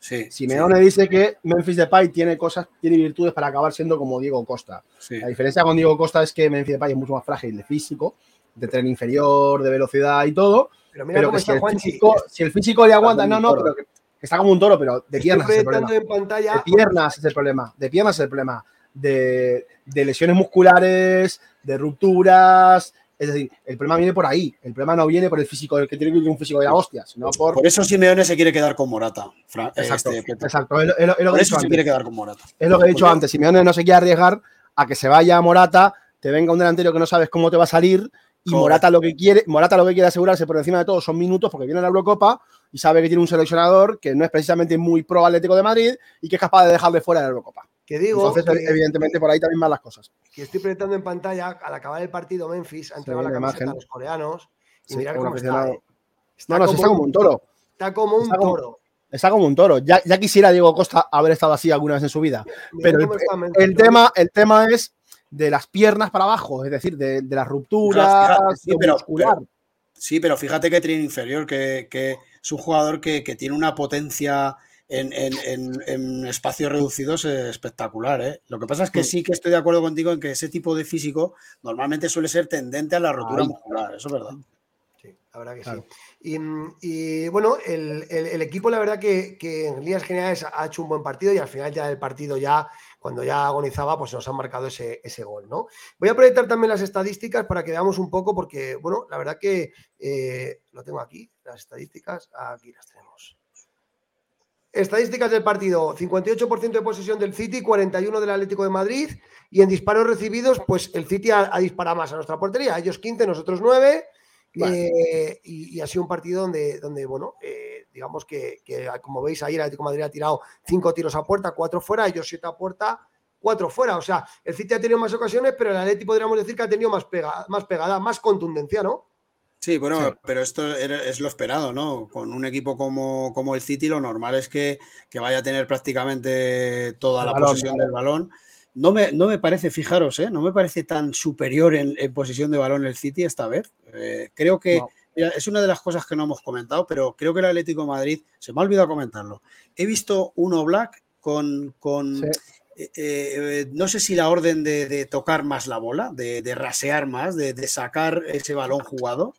Sí, Simeone dice que Memphis Depay tiene cosas, tiene virtudes para acabar siendo como Diego Costa. La diferencia con Diego Costa es que Memphis Depay es mucho más frágil de físico, de tren inferior, de velocidad y todo. Pero, mira cómo está si, el si, el físico, le aguanta, no, no, pero que, está como un toro, pero de piernas es el problema. De piernas es el problema. De piernas es el problema. De, de lesiones musculares, de rupturas, es decir, el problema viene por ahí. El problema no viene por el físico, el que tiene un físico de la hostia, sino por. Por eso Simeone se quiere quedar con Morata. Exacto. Este, exacto. Es, lo, por eso se quiere quedar con Morata. Es lo que he dicho antes. Simeone no se quiere arriesgar a que se vaya a Morata, te venga un delantero que no sabes cómo te va a salir Y Morata lo que quiere, Morata lo que quiere asegurarse por encima de todo son minutos porque viene la Eurocopa y sabe que tiene un seleccionador que no es precisamente muy pro Atlético de Madrid y que es capaz de dejarle fuera de la Eurocopa. Que digo, Entonces, que, evidentemente, por ahí también van las cosas. que estoy proyectando en pantalla, al acabar el partido, Memphis ha entregado Sí, la la camiseta imagen. a los coreanos. Y Sí, mirar como cómo está. eh. Está No, no, se está como un toro. Está como un Está como- toro. Está como un toro. Ya, ya quisiera Diego Costa haber estado así alguna vez en su vida. Mira Pero el, tema, el tema es de las piernas para abajo, es decir, de, de las rupturas, Fíjate, sí, de pero- muscular. pero- Sí, pero fíjate que tiene inferior, que, que es un jugador que, que tiene una potencia en, en- en- en espacios reducidos eh, espectacular. ¿eh? Lo que pasa es que Mm. sí que estoy de acuerdo contigo en que ese tipo de físico normalmente suele ser tendente a la rotura muscular, eso es verdad. Sí, la verdad que Claro. sí. Y, y, bueno, el, el- el equipo, la verdad que, que en líneas generales ha hecho un buen partido y al final ya del partido, ya cuando ya agonizaba, pues nos han marcado ese, ese gol, ¿no? Voy a proyectar también las estadísticas para que veamos un poco, porque, bueno, la verdad que eh, lo tengo aquí, las estadísticas, aquí las tenemos. Estadísticas del partido: 58% de posesión del City, 41% del Atlético de Madrid. Y en disparos recibidos, pues el City ha, ha disparado más a nuestra portería. Ellos 15, nosotros 9. Vale. Eh, y, y ha sido un partido donde, donde bueno, eh, digamos que, que, como veis ahí, el Atlético de Madrid ha tirado 5 tiros a puerta, 4 fuera, ellos 7 a puerta, 4 fuera. O sea, el City ha tenido más ocasiones, pero el Atlético podríamos decir que ha tenido más, pega, más pegada, más contundencia, ¿no? Sí, bueno, Sí. pero esto es lo esperado, ¿no? Con un equipo como, como el City, lo normal es que, que vaya a tener prácticamente toda El la balón, posesión del balón. No me, no me parece, fijaros, ¿eh? no me parece tan superior en, en posesión de balón el City esta vez. Eh, creo que No. mira, es una de las cosas que no hemos comentado, pero creo que el Atlético de Madrid, se me ha olvidado comentarlo. He visto uno Black con, con Sí. eh, eh, no sé si la orden de, de tocar más la bola, de, de rasear más, de, de sacar ese balón jugado.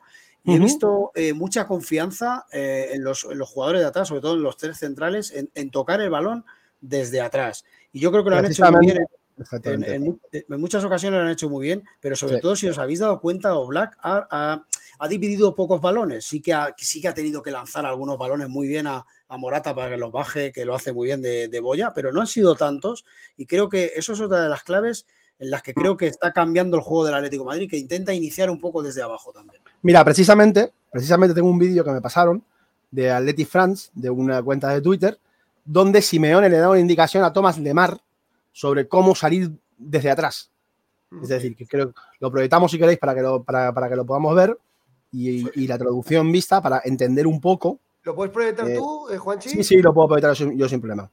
Y he visto eh, mucha confianza eh, en, los, en los jugadores de atrás, sobre todo en los tres centrales, en, en tocar el balón desde atrás. Y yo creo que lo han hecho muy bien. En, Exactamente. en mu- en muchas ocasiones lo han hecho muy bien, pero sobre Sí. todo si os habéis dado cuenta, Oblak ha, ha- ha dividido pocos balones. Sí que, ha, sí que ha tenido que lanzar algunos balones muy bien a, a Morata para que los baje, que lo hace muy bien de, de Boya, pero no han sido tantos. Y creo que eso es otra de las claves en las que creo que está cambiando el juego del Atlético de Madrid, que intenta iniciar un poco desde abajo también. Mira, precisamente, precisamente tengo un vídeo que me pasaron de Atleti France, de una cuenta de Twitter, donde Simeone le da una indicación a Thomas Lemar sobre cómo salir desde atrás. Es decir, que creo lo proyectamos si queréis para que lo, para, para que lo podamos ver y, y la traducción vista para entender un poco. ¿Lo puedes proyectar Eh, tú, eh, Juanchi? Sí, sí, lo puedo proyectar yo, yo sin problema.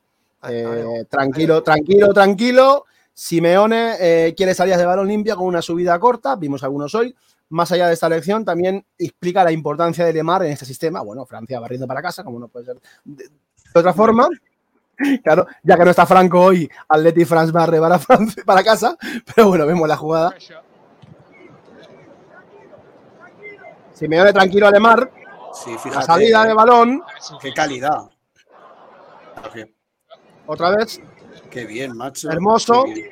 Eh, tranquilo, tranquilo, tranquilo. Simeone eh, quiere salidas de balón limpia con una subida corta, vimos algunos hoy. Más allá de esta lección, también explica la importancia de Lemar en este sistema. Bueno, Francia barriendo para casa, como no puede ser de, de otra forma. Claro, ya que no está Franco hoy, Atleti France barre para, Francia, para casa. Pero bueno, vemos la jugada. Simeone tranquilo a Lemar. Sí, La salida de balón, Qué calidad. Otra vez, qué bien, macho. Hermoso. Bien.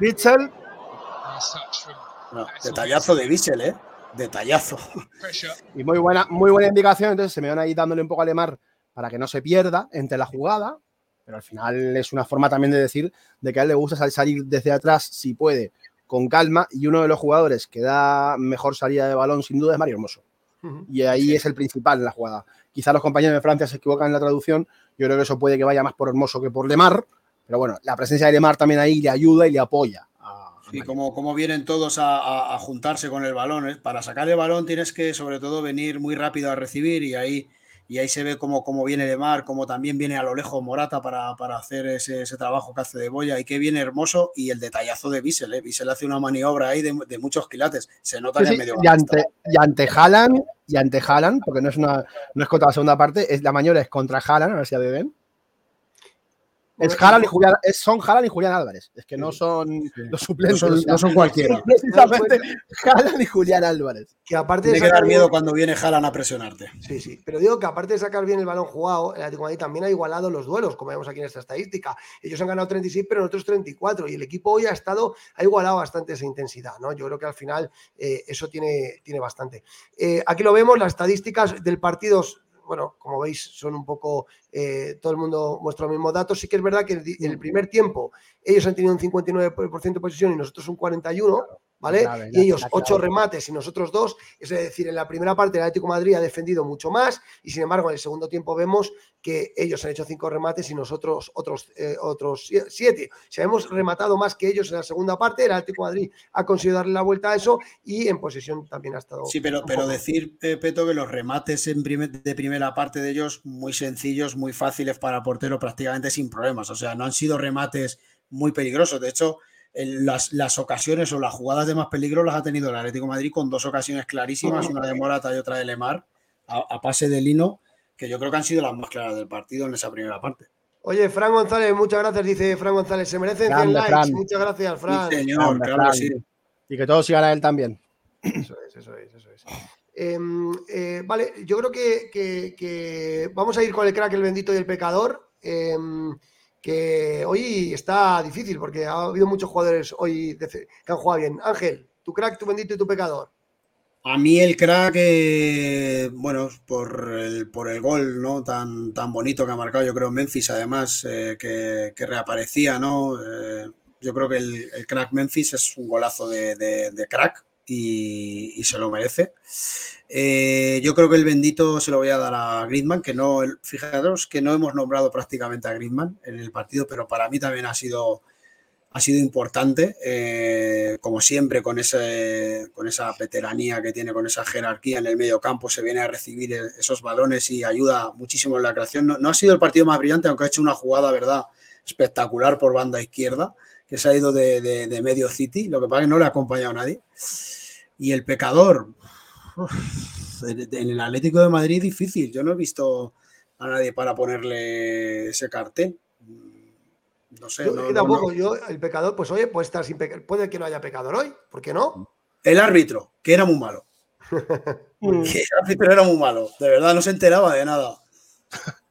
Bitzel. No, detallazo de Bissell, ¿eh? Detallazo. Y muy buena, muy buena indicación. Entonces se me van ahí dándole un poco a Lemar para que no se pierda entre la jugada. Pero al final es una forma también de decir de que a él le gusta sal- salir desde atrás si puede, con calma. Y uno de los jugadores que da mejor salida de balón sin duda es Mario Hermoso. Y ahí es el principal en la jugada. Quizá los compañeros de Francia se equivocan en la traducción. Yo creo que eso puede que vaya más por Hermoso que por Lemar. Pero bueno, la presencia de Lemar también ahí le ayuda y le apoya. a- a Sí, Mario. como, como vienen todos a, a- a juntarse con el balón. ¿eh? Para sacar el balón tienes que, sobre todo, venir muy rápido a recibir y ahí, y ahí se ve cómo, cómo viene Lemar, cómo también viene a lo lejos Morata para, para hacer ese, ese trabajo que hace de Boya y que viene hermoso y el detallazo de Bissell. ¿eh? Bissell hace una maniobra ahí de, de muchos quilates. Se nota Sí, sí, es medio y ante, y ante Haaland, y ante Haaland, porque no es una no es contra la segunda parte, es la maniobra es contra Haaland, a ver si la ven. Es y Julián, es, son Haaland y Julián Álvarez. Es que no son los No suplentes. son, o sea, no son cualquiera. precisamente Haaland y Julián Álvarez. Que aparte de Tiene que sacar dar bien- miedo cuando viene Haaland a presionarte. Sí, sí. Pero digo que aparte de sacar bien el balón jugado, el Atlético de Madrid también ha igualado los duelos, como vemos aquí en esta estadística. Ellos han ganado 36, pero nosotros 34. Y el equipo hoy ha estado, ha igualado bastante esa intensidad, ¿no? Yo creo que al final eh, eso tiene, tiene bastante. Eh, aquí lo vemos, las estadísticas del partido. Bueno, como veis, son un poco. eh, todo el mundo muestra los mismos datos. Sí que es verdad que en el primer tiempo ellos han tenido un 59% de posesión y nosotros un 41%. ¿Vale? Y ellos la ocho remates y nosotros dos, es decir, en la primera parte el Atlético de Madrid ha defendido mucho más y sin embargo en el segundo tiempo vemos que ellos han hecho cinco remates y nosotros otros, eh, otros sie- siete. O sea, hemos rematado más que ellos en la segunda parte, el Atlético de Madrid ha conseguido darle la vuelta a eso y en posesión también ha estado... Sí, pero, pero decir, eh, Peto, que los remates en primer- de primera parte de ellos muy sencillos, muy fáciles para portero, prácticamente sin problemas. O sea, no han sido remates muy peligrosos. De hecho, las, las ocasiones o las jugadas de más peligro las ha tenido el Atlético de Madrid con dos ocasiones clarísimas, una de Morata y otra de Lemar, a, a pase de Lino, que yo creo que han sido las más claras del partido en esa primera parte. Oye, Fran González, muchas gracias, dice Fran González. Se merecen 100 Grande, likes. Fran. Muchas gracias, Fran. Sí, señor, Grande, claro que Fran. sí. Y que todos sigan a él también. Eso es, eso es, eso es. Em, eh, vale, yo creo que, que- que vamos a ir con el crack, el bendito y el pecador. em, que hoy está difícil porque ha habido muchos jugadores hoy que han jugado bien. Ángel, tu crack, tu bendito y tu pecador. A mí el crack, eh, bueno, por el, por el gol ¿no? tan, tan bonito que ha marcado, yo creo, Memphis, además, eh, que, reaparecía, ¿no? Eh, yo creo que el, crack Memphis es un golazo de crack y, y se lo merece. Eh, yo creo que el bendito se lo voy a dar a Griezmann, que no, fijaros que no hemos nombrado prácticamente a Griezmann en el partido, pero para mí también ha sido ha sido importante, eh, como siempre, con, ese, con esa veteranía que tiene, con esa jerarquía en el medio campo, se viene a recibir e- esos balones y ayuda muchísimo en la creación. No, no ha sido el partido más brillante, aunque ha hecho una jugada, ¿verdad?, espectacular por banda izquierda, que se ha ido de, de- de medio City, lo que pasa es que no le ha acompañado a nadie. Y el pecador, uf, en el Atlético de Madrid, difícil. Yo no he visto a nadie para ponerle ese cartel. No sé. Yo, no- yo, el pecador, pues oye, puede estar sin peca- puede que no haya pecador hoy, ¿por qué no? El árbitro, que era muy malo. Que el árbitro era muy malo. De verdad, no se enteraba de nada.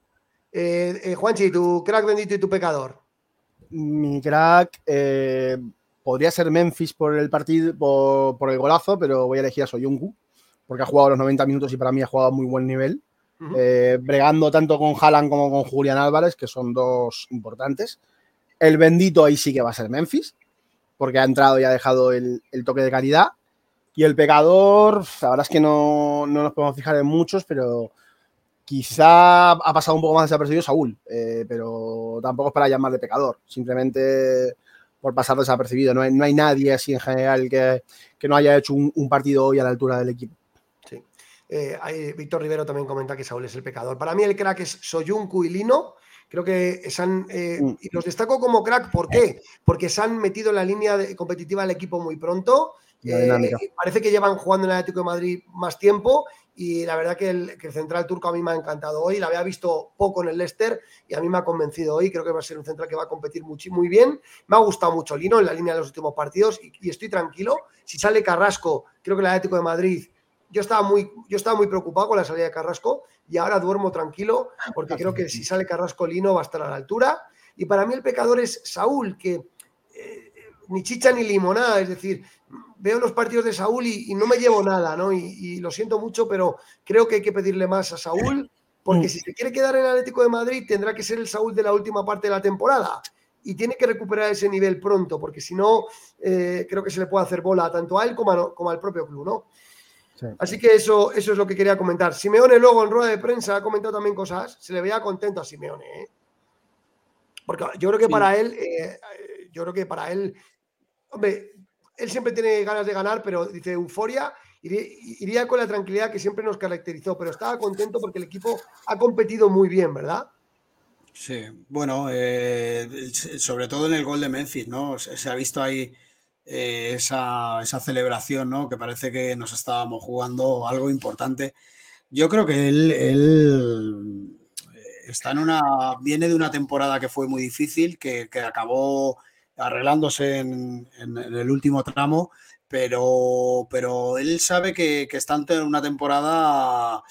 Eh, eh, Juanchi, tu crack bendito y tu pecador. Mi crack eh, podría ser Memphis por el partido, por, por el golazo, pero voy a elegir a Soyuncu, porque ha jugado los 90 minutos y para mí ha jugado a muy buen nivel. Eh, bregando tanto con Haaland como con Julián Álvarez, que son dos importantes. El bendito ahí sí que va a ser Memphis, porque ha entrado y ha dejado el, el toque de calidad. Y el pecador, la verdad es que no, no nos podemos fijar en muchos, pero quizá ha pasado un poco más desapercibido Saúl, eh, pero tampoco es para llamarle pecador, simplemente por pasar desapercibido. No hay, no hay nadie así en general que, que no haya hecho un, un partido hoy a la altura del equipo. Sí. Eh, Víctor Rivero también comenta que Saúl es el pecador. Para mí el crack es Soyuncu y Lino. Creo que se han, eh, Mm. y los destaco como crack, ¿por qué? Porque se han metido en la línea de- competitiva del equipo muy pronto. Eh, parece que llevan jugando en el Atlético de Madrid más tiempo y la verdad que el, central turco a mí me ha encantado hoy. La había visto poco en el Leicester y a mí me ha convencido hoy. Creo que va a ser un central que va a competir muchi- muy bien. Me ha gustado mucho Lino en la línea de los últimos partidos y, y estoy tranquilo. Si sale Carrasco, creo que el Atlético de Madrid yo estaba muy, yo estaba muy preocupado con la salida de Carrasco y ahora duermo tranquilo porque creo que si sale Carrasco Lino va a estar a la altura. Y para mí el pecador es Saúl, que ni chicha ni limonada, es decir, veo los partidos de Saúl y, y no me llevo nada, ¿no? Y, y lo siento mucho, pero creo que hay que pedirle más a Saúl, porque si se quiere quedar en el Atlético de Madrid tendrá que ser el Saúl de la última parte de la temporada. Y tiene que recuperar ese nivel pronto, porque si no, eh, creo que se le puede hacer bola tanto a él como, a- como al propio club, ¿no? Sí. Así que eso, eso es lo que quería comentar. Simeone luego en rueda de prensa ha comentado también cosas. Se le veía contento a Simeone. ¿eh? Porque yo creo que Sí. para él, eh, eh, yo creo que para él, hombre, él siempre tiene ganas de ganar, pero dice euforia. Iría, con la tranquilidad que siempre nos caracterizó, pero estaba contento porque el equipo ha competido muy bien, ¿verdad? Sí, bueno, eh, sobre todo en el gol de Memphis, ¿no? Se, ha visto ahí eh, esa, celebración, ¿no? Que parece que nos estábamos jugando algo importante. Yo creo que él, eh, está en una, viene de una temporada que fue muy difícil, que acabó arreglándose en, el último tramo, pero, pero él sabe que, que está ante una temporada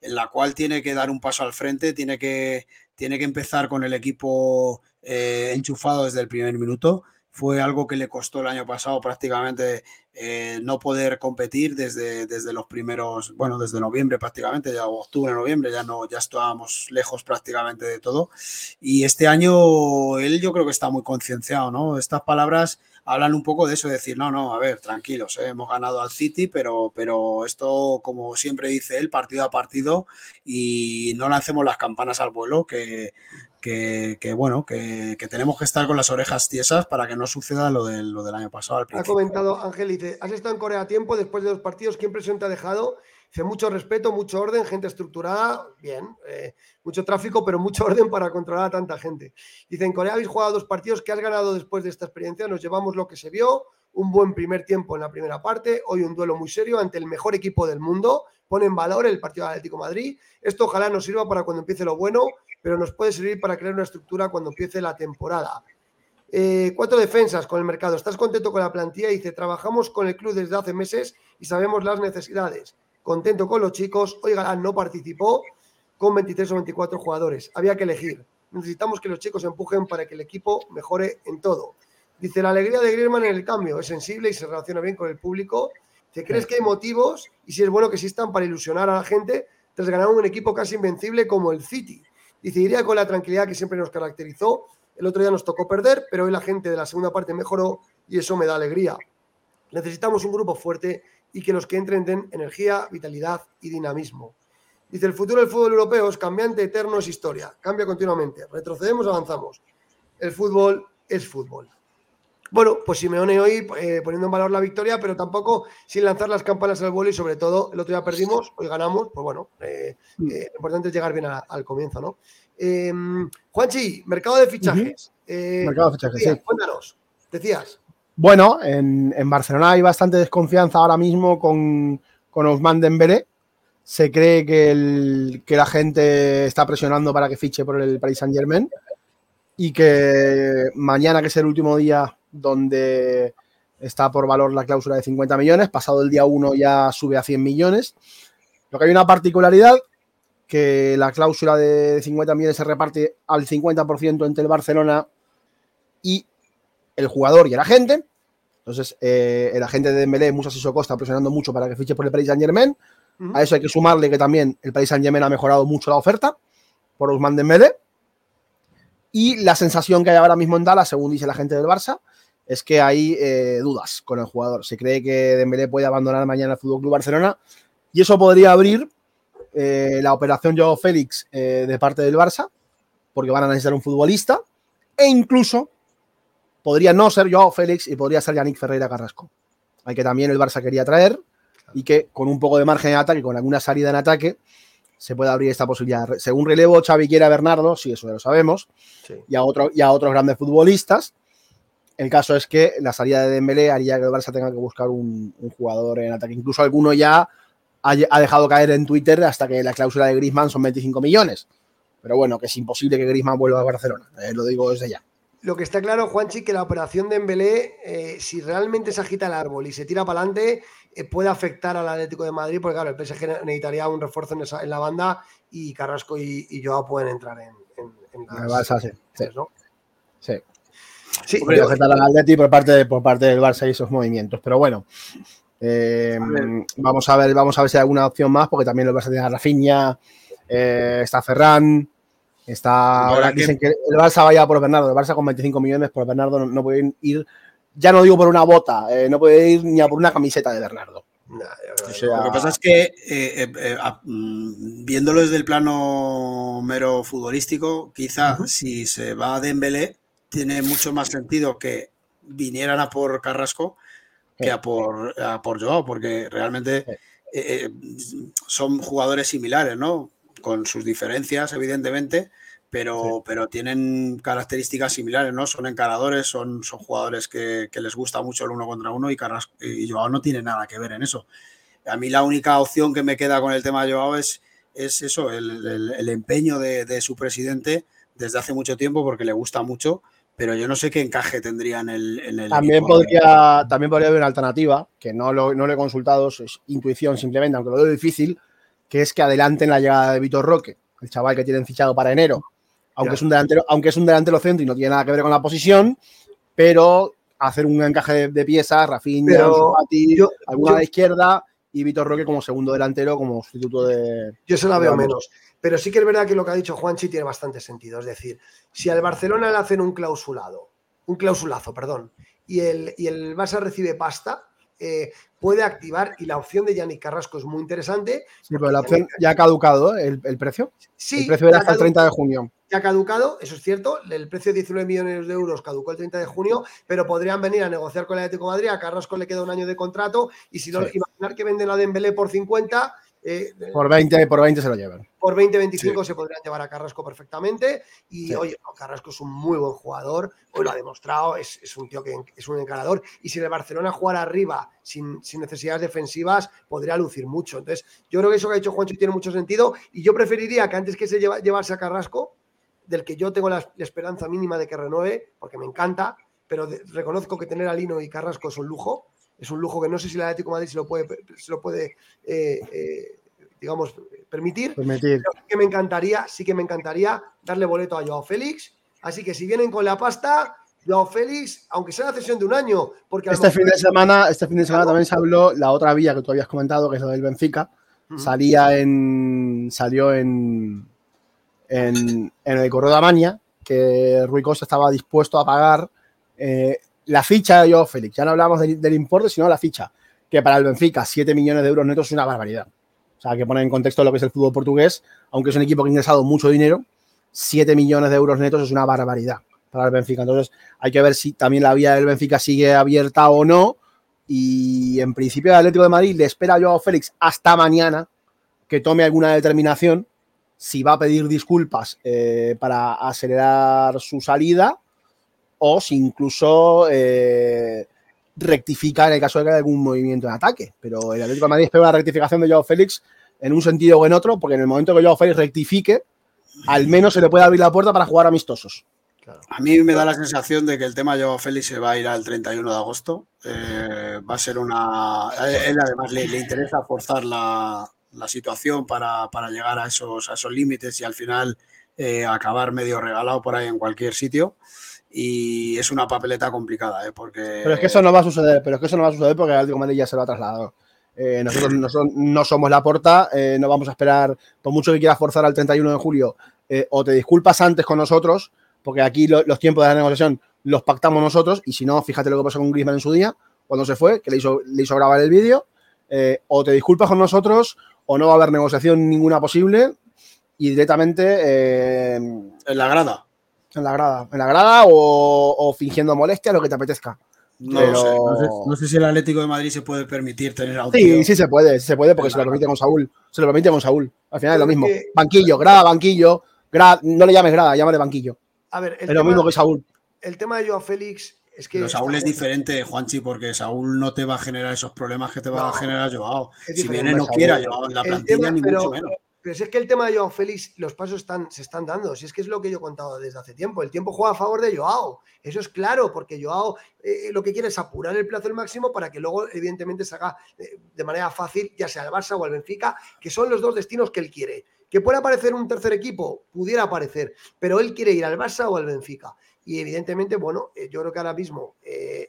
en la cual tiene que dar un paso al frente, tiene que, tiene que empezar con el equipo eh, enchufado desde el primer minuto. Fue algo que le costó el año pasado prácticamente eh, no poder competir desde, desde los primeros, bueno, desde noviembre prácticamente, ya octubre, noviembre, ya no, ya estábamos lejos prácticamente de todo. Y este año él yo creo que está muy concienciado, ¿no? Estas palabras hablan un poco de eso, de decir, no, no, a ver, tranquilos, eh, hemos ganado al City, pero, pero esto, como siempre dice él, partido a partido y no lancemos las campanas al vuelo, que, que, bueno, que, tenemos que estar con las orejas tiesas para que no suceda lo, lo del año pasado. Al ha comentado Ángel, dice, has estado en Corea a tiempo después de dos partidos, ¿qué impresión te ha dejado? Dice, mucho respeto, mucho orden, gente estructurada, bien, eh, mucho tráfico, pero mucho orden para controlar a tanta gente. Dice, en Corea habéis jugado dos partidos que has ganado después de esta experiencia, nos llevamos lo que se vio, un buen primer tiempo en la primera parte, hoy un duelo muy serio ante el mejor equipo del mundo, pone en valor el partido de Atlético Madrid, esto ojalá nos sirva para cuando empiece lo bueno, pero nos puede servir para crear una estructura cuando empiece la temporada. Eh, cuatro defensas con el mercado. ¿Estás contento con la plantilla? Dice, trabajamos con el club desde hace meses y sabemos las necesidades contento con los chicos. Hoy Galán no participó con 23 o 24 jugadores. Había que elegir. Necesitamos que los chicos empujen para que el equipo mejore en todo. Dice, la alegría de Griezmann en el cambio es sensible y se relaciona bien con el público. ¿Te crees que hay motivos y si es bueno que existan para ilusionar a la gente tras ganar un equipo casi invencible como el City? Dice, iría con la tranquilidad que siempre nos caracterizó. El otro día nos tocó perder, pero hoy la gente de la segunda parte mejoró y eso me da alegría. Necesitamos un grupo fuerte y que los que entren den energía, vitalidad y dinamismo. Dice, el futuro del fútbol europeo es cambiante, eterno, es historia, cambia continuamente, retrocedemos, avanzamos. El fútbol es fútbol. Bueno, pues Simeone hoy eh, poniendo en valor la victoria, pero tampoco sin lanzar las campanas al vuelo y sobre todo el otro día perdimos, hoy ganamos, pues bueno, eh, mm. eh, lo importante es llegar bien al comienzo, ¿no? Em, Juanchi, mercado de fichajes. mercado de fichajes, sí. Cuéntanos, decías. Bueno, en, Barcelona hay bastante desconfianza ahora mismo con, con Ousmane Dembélé. Se cree que, la gente está presionando para que fiche por el Paris Saint Germain y que mañana, que es el último día donde está por valor la cláusula de 50 millones, pasado el día 1 ya sube a 100 millones. Lo que hay una particularidad, que la cláusula de 50 millones se reparte al 50% entre el Barcelona y el jugador y el agente. Entonces, eh, el agente de Dembélé, Musa Sissoko, está presionando mucho para que fiche por el Paris Saint-Germain. A eso hay que sumarle que también el Paris Saint-Germain ha mejorado mucho la oferta por Ousmane Dembélé. Y la sensación que hay ahora mismo en Dallas, según dice la gente del Barça, es que hay eh, dudas con el jugador. Se cree que Dembélé puede abandonar mañana el Fútbol Club Barcelona y eso podría abrir eh, la operación Joao Félix de parte del Barça, porque van a necesitar un futbolista e incluso podría no ser Joao Félix y podría ser Yannick Ferreira Carrasco. Hay que también el Barça quería traer y que con un poco de margen de ataque, con alguna salida en ataque, se puede abrir esta posibilidad. Según relevo, Xavi quiere a Bernardo, sí, eso ya lo sabemos, y, a otro, y a otros grandes futbolistas. El caso es que la salida de Dembélé haría que el Barça tenga que buscar un, jugador en ataque. Incluso alguno ya ha, dejado caer en Twitter hasta que la cláusula de Griezmann son 25 millones. Pero bueno, que es imposible que Griezmann vuelva a Barcelona. Eh, lo digo desde ya. Lo que está claro, Juanchi, que la operación de Embelé, eh, si realmente se agita el árbol y se tira para adelante, eh, puede afectar al Atlético de Madrid, porque claro, el PSG necesitaría un refuerzo en, la banda y Carrasco y, Joao pueden entrar en, en, las, Barça, sí. ¿no? Sí. Sí, al Atlético por parte, por parte del Barça y esos movimientos. Pero bueno, eh, vamos a ver, vamos a ver si hay alguna opción más, porque también el Barça tiene a Rafinha, está Ferran. Está, ahora dicen que el Barça vaya por Bernardo. El Barça con 25 millones por Bernardo no, puede ir, ya no digo por una bota, eh, no puede ir ni a por una camiseta de Bernardo. lo que pasa es que, eh, eh, mm, viéndolo desde el plano mero futbolístico, quizá si se va a Dembélé, tiene mucho más sentido que vinieran a por Carrasco que a por, a por Joao, porque realmente son jugadores similares, ¿no? con sus diferencias, evidentemente, pero, pero tienen características similares, ¿no? Son encaradores, son, son jugadores que, les gusta mucho el uno contra uno y, Carrasco, y Joao no tiene nada que ver en eso. A mí la única opción que me queda con el tema de Joao es, es eso, el, empeño de, su presidente desde hace mucho tiempo porque le gusta mucho, pero yo no sé qué encaje tendría en el... también, podría, también podría haber una alternativa, que no lo, no lo he consultado, es intuición simplemente, aunque lo veo difícil, que es que adelanten la llegada de Vitor Roque, el chaval que tienen fichado para enero, aunque, es un delantero, aunque es un delantero centro y no tiene nada que ver con la posición, pero hacer un encaje de, piezas, Rafinha, alguna de izquierda y Vitor Roque como segundo delantero, como sustituto de. Yo se la veo menos. Pero sí que es verdad que lo que ha dicho Juanchi tiene bastante sentido. Es decir, si al Barcelona le hacen un clausulado, un clausulazo, perdón, y el, y el Barça recibe pasta, eh, puede activar y la opción de Yannick Carrasco es muy interesante. Sí, pero la opción ya ha caducado ¿eh? el, el precio. Sí, el precio era hasta el cadu- 30 de junio. ya ha caducado, eso es cierto, el precio de 19 millones de euros caducó el 30 de junio, pero podrían venir a negociar con el Atlético de Madrid, a Carrasco le queda un año de contrato y si no, Sí. imaginar que venden a Dembélé por 50, eh, Por 20, por 20 se lo llevan. por 20-25 se podrían llevar a Carrasco perfectamente. Y Sí. oye, no, Carrasco es un muy buen jugador, hoy lo ha demostrado, es, es un tío que es un encarador. Y si el Barcelona jugara arriba sin, sin necesidades defensivas, podría lucir mucho. Entonces, yo creo que eso que ha dicho Juancho tiene mucho sentido. Y yo preferiría que antes que se lleva, llevarse a Carrasco, del que yo tengo la, la esperanza mínima de que renueve, porque me encanta, pero de- reconozco que tener a Lino y Carrasco es un lujo. Es un lujo que no sé si el Atlético de Madrid se lo puede, se lo puede eh, eh, digamos, permitir Permitir. pero sí que me encantaría, sí que me encantaría darle boleto a Joao Félix. Así que si vienen con la pasta, Joao Félix, aunque sea la cesión de un año, porque Este fin de semana, este fin de semana también se habló la otra vía que tú habías comentado, que es lo del Benfica. Salía en. salió en. en, en el correo de Amaña, que Rui Costa estaba dispuesto a pagar eh, la ficha de Joao Félix. Ya no hablamos del, importe, sino la ficha. Que para el Benfica, 7 millones de euros netos es una barbaridad. O sea, que poner en contexto lo que es el fútbol portugués, aunque es un equipo que ha ingresado mucho dinero, 7 millones de euros netos es una barbaridad para el Benfica. Entonces, hay que ver si también la vía del Benfica sigue abierta o no. Y en principio, el Atlético de Madrid le espera a Joao Félix hasta mañana que tome alguna determinación si va a pedir disculpas eh, para acelerar su salida o si incluso eh, rectifica en el caso de que haya algún movimiento de ataque. Pero el Atlético de Madrid espera una rectificación de Joao Félix en un sentido o en otro, porque en el momento que Joao Félix rectifique, al menos se le puede abrir la puerta para jugar amistosos. A mí me da la sensación de que el tema Joao Félix se va a ir al 31 de agosto. Eh, va a ser una. A él además le, le interesa forzar la, la situación para, para llegar a esos, a esos límites y al final eh, acabar medio regalado por ahí en cualquier sitio. Y es una papeleta complicada, ¿eh? porque. Pero es que eso no va a suceder, pero es que eso no va a suceder porque el Atlético de Madrid ya se lo ha trasladado. Eh, nosotros, nosotros no somos la porta, eh, no vamos a esperar, por mucho que quieras forzar al 31 de julio, eh, o te disculpas antes con nosotros, porque aquí lo- los tiempos de la negociación los pactamos nosotros, y si no, fíjate lo que pasó con Griezmann en su día, cuando se fue, que le hizo, le hizo grabar el vídeo, o te disculpas con nosotros, o no va a haber negociación ninguna posible, y directamente En la grada. En la grada, en la grada o, o fingiendo molestia, lo que te apetezca. No, Pero- sé, no, sé, no sé si el Atlético de Madrid se puede permitir tener a Sí, sí se puede, sí se puede porque se lo permite con Saúl. Se lo permite con Saúl. Al final es lo mismo. que- Banquillo, grada, banquillo. grada- no le llames grada, llámale banquillo. A ver, el Es lo mismo que Saúl. el tema de Joao Félix es que. Pero Saúl es diferente, Juanchi, porque Saúl no te va a generar esos problemas que te va a generar Joao. Si viene no Saúl. quiere a Joao en la plantilla, tema- ni pero- mucho menos. Pero si es que el tema de Joao Félix, los pasos están, se están dando. Si es que es lo que yo he contado desde hace tiempo. El tiempo juega a favor de Joao. Eso es claro, porque Joao eh, lo que quiere es apurar el plazo al máximo para que luego, evidentemente, se haga eh, de manera fácil, ya sea el Barça o el Benfica, que son los dos destinos que él quiere. Que pueda aparecer un tercer equipo, pudiera aparecer, pero él quiere ir al Barça o al Benfica. Y evidentemente, bueno, eh, yo creo que ahora mismo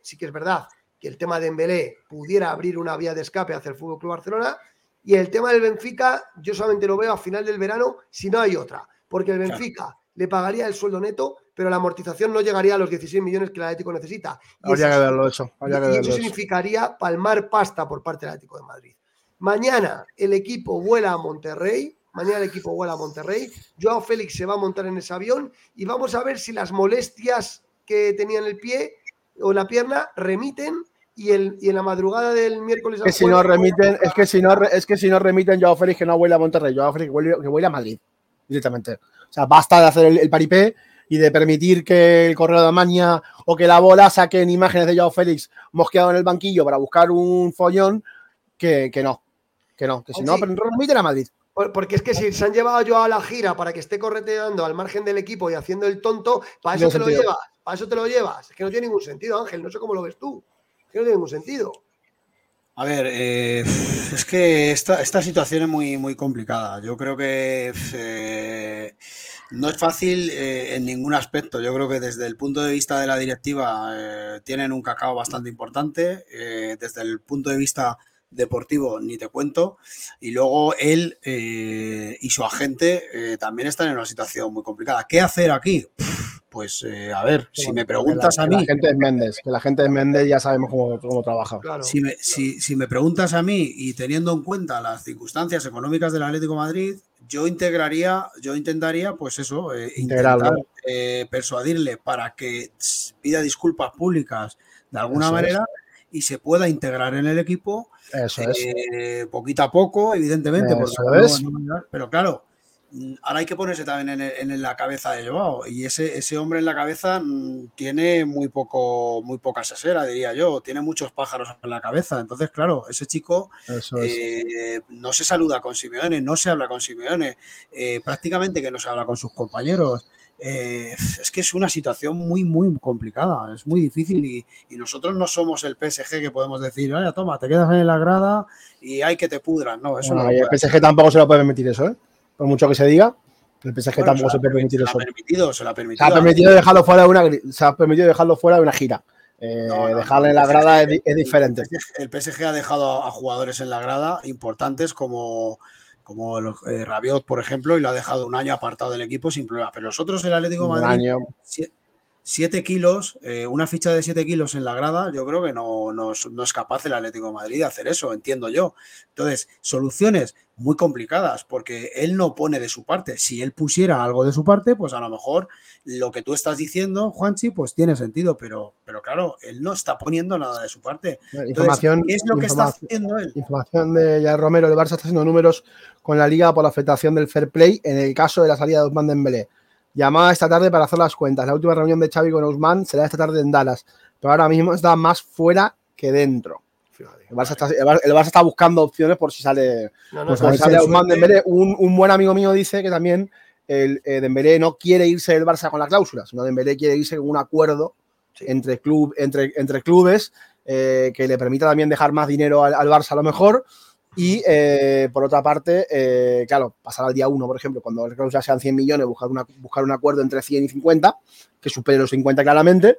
sí que es verdad que el tema de Embelé pudiera abrir una vía de escape hacia el Fútbol Club Barcelona. Y el tema del Benfica, yo solamente lo veo a final del verano si no hay otra. Porque el Claro. Benfica le pagaría el sueldo neto, pero la amortización no llegaría a los 16 millones que el Atlético necesita. Habría que verlo eso. Habría que y verlo eso eso. significaría palmar pasta por parte del Atlético de Madrid. Mañana el equipo vuela a Monterrey. Mañana el equipo vuela a Monterrey. Joao Félix se va a montar en ese avión y vamos a ver si las molestias que tenía en el pie o en la pierna remiten y, el, y en la madrugada del miércoles Que si no remiten, es que si no, es que si no remiten, Joao Félix que no vuela a Monterrey, Joao Félix que vuele, que vuele a Madrid directamente. O sea, basta de hacer el, el paripé y de permitir que el correo de Amaña o que la bola saquen imágenes de Joao Félix mosqueado en el banquillo para buscar un follón que, que no. Que no, que si no, Sí. pero remiten a Madrid. Por- Porque es que si se han llevado Joao a la gira para que esté correteando al margen del equipo y haciendo el tonto, para eso No te lo llevas. Para eso te lo llevas. Es que no tiene ningún sentido, Ángel. No sé cómo lo ves tú. Es que no tiene ningún sentido. A ver, eh, es que esta, esta situación es muy, muy complicada. Yo creo que eh, no es fácil eh, en ningún aspecto. Yo creo que desde el punto de vista de la directiva tienen un cacao bastante importante. desde el punto de vista deportivo, ni te cuento. Y luego él y su agente también están en una situación muy complicada. ¿Qué hacer aquí? Pues eh, a ver, si me preguntas la, a que mí, La gente es Méndez, que la gente es Méndez ya sabemos cómo, cómo trabaja. Claro. si me, si- si me preguntas a mí y teniendo en cuenta las circunstancias económicas del Atlético de Madrid, yo integraría, yo intentaría, pues eso, eh, intentar eh, persuadirle para que pida disculpas públicas de alguna Eso es. manera y se pueda integrar en el equipo Eso es. eh, poquito a poco, evidentemente, porque Eso no- es. no- pero claro, ahora hay que ponerse también en, la cabeza de Joao y ese, ese hombre en la cabeza mm, tiene muy poco, muy poca sesera, diría yo, tiene muchos pájaros en la cabeza, entonces claro, ese chico es. eh, no se saluda con Simeone, no se habla con Simeone, eh, prácticamente que no se habla con sus compañeros. Eh, es que es una situación muy, muy complicada, es muy difícil y, y nosotros no somos el PSG que podemos decir, vaya, toma, te quedas en la grada y hay que te pudran. No, eso no. y el PSG tampoco se lo puede permitir eso, ¿eh? Por mucho que se diga, el PSG Bueno, tampoco se se se ha permitido, se lo ha Se permitido. ha permitido dejarlo fuera de una, se ha permitido dejarlo fuera de una gira. Eh, No, no, dejarle no, en la grada es, di- es diferente. El PSG ha dejado a jugadores en la grada importantes como, como eh, Rabiot, por ejemplo, y lo ha dejado un año apartado del equipo sin problema. Pero nosotros, el Atlético de Un Madrid, año. 7 kilos, eh, una ficha de 7 kilos en la grada, yo creo que no, no es- no es capaz el Atlético de Madrid de hacer eso, entiendo yo. Entonces, soluciones muy complicadas, porque él no pone de su parte. Si él pusiera algo de su parte, pues a lo mejor lo que tú estás diciendo, Juanchi, pues tiene sentido, pero, pero claro, él no está poniendo nada de su parte. Entonces, Información, ¿Qué es lo que está haciendo él? información de Jair Romero, el Barça está haciendo números con la liga por la afectación del fair play en el caso de la salida de Ousmane Dembélé. Llamada esta tarde para hacer las cuentas. La última reunión de Xavi con Ousmane será esta tarde en Dallas, pero ahora mismo está más fuera que dentro. Fíjate. El Barça está, el Bar- el Barça está buscando opciones por si sale, No, no, no, por si sale Ousmane. Dembélé. Un, un buen amigo mío dice que también el eh, Dembélé no quiere irse del Barça con la cláusula, sino Dembélé quiere irse con un acuerdo Sí. entre, club, entre, entre clubes eh, que le permita también dejar más dinero al, al Barça a lo mejor. Y eh, por otra parte, eh, claro, pasar al día 1, por ejemplo, cuando la cláusula sean 100 millones, buscar, una, buscar un acuerdo entre 100 y 50, que supere los 50 claramente.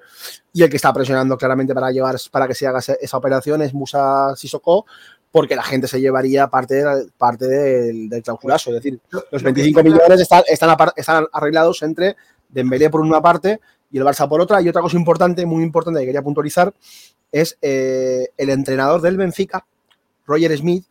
Y el que está presionando claramente para, llevar, para que se haga esa, esa operación es Musa Sissoko, porque la gente se llevaría parte, de- parte del, del clausulazo. Es decir, Lo- los lo que 25 está claro- millones están, están, están arreglados entre Dembélé por una parte y el Barça por otra. Y otra cosa importante, muy importante que quería puntualizar, es eh, el entrenador del Benfica, Roger Smith.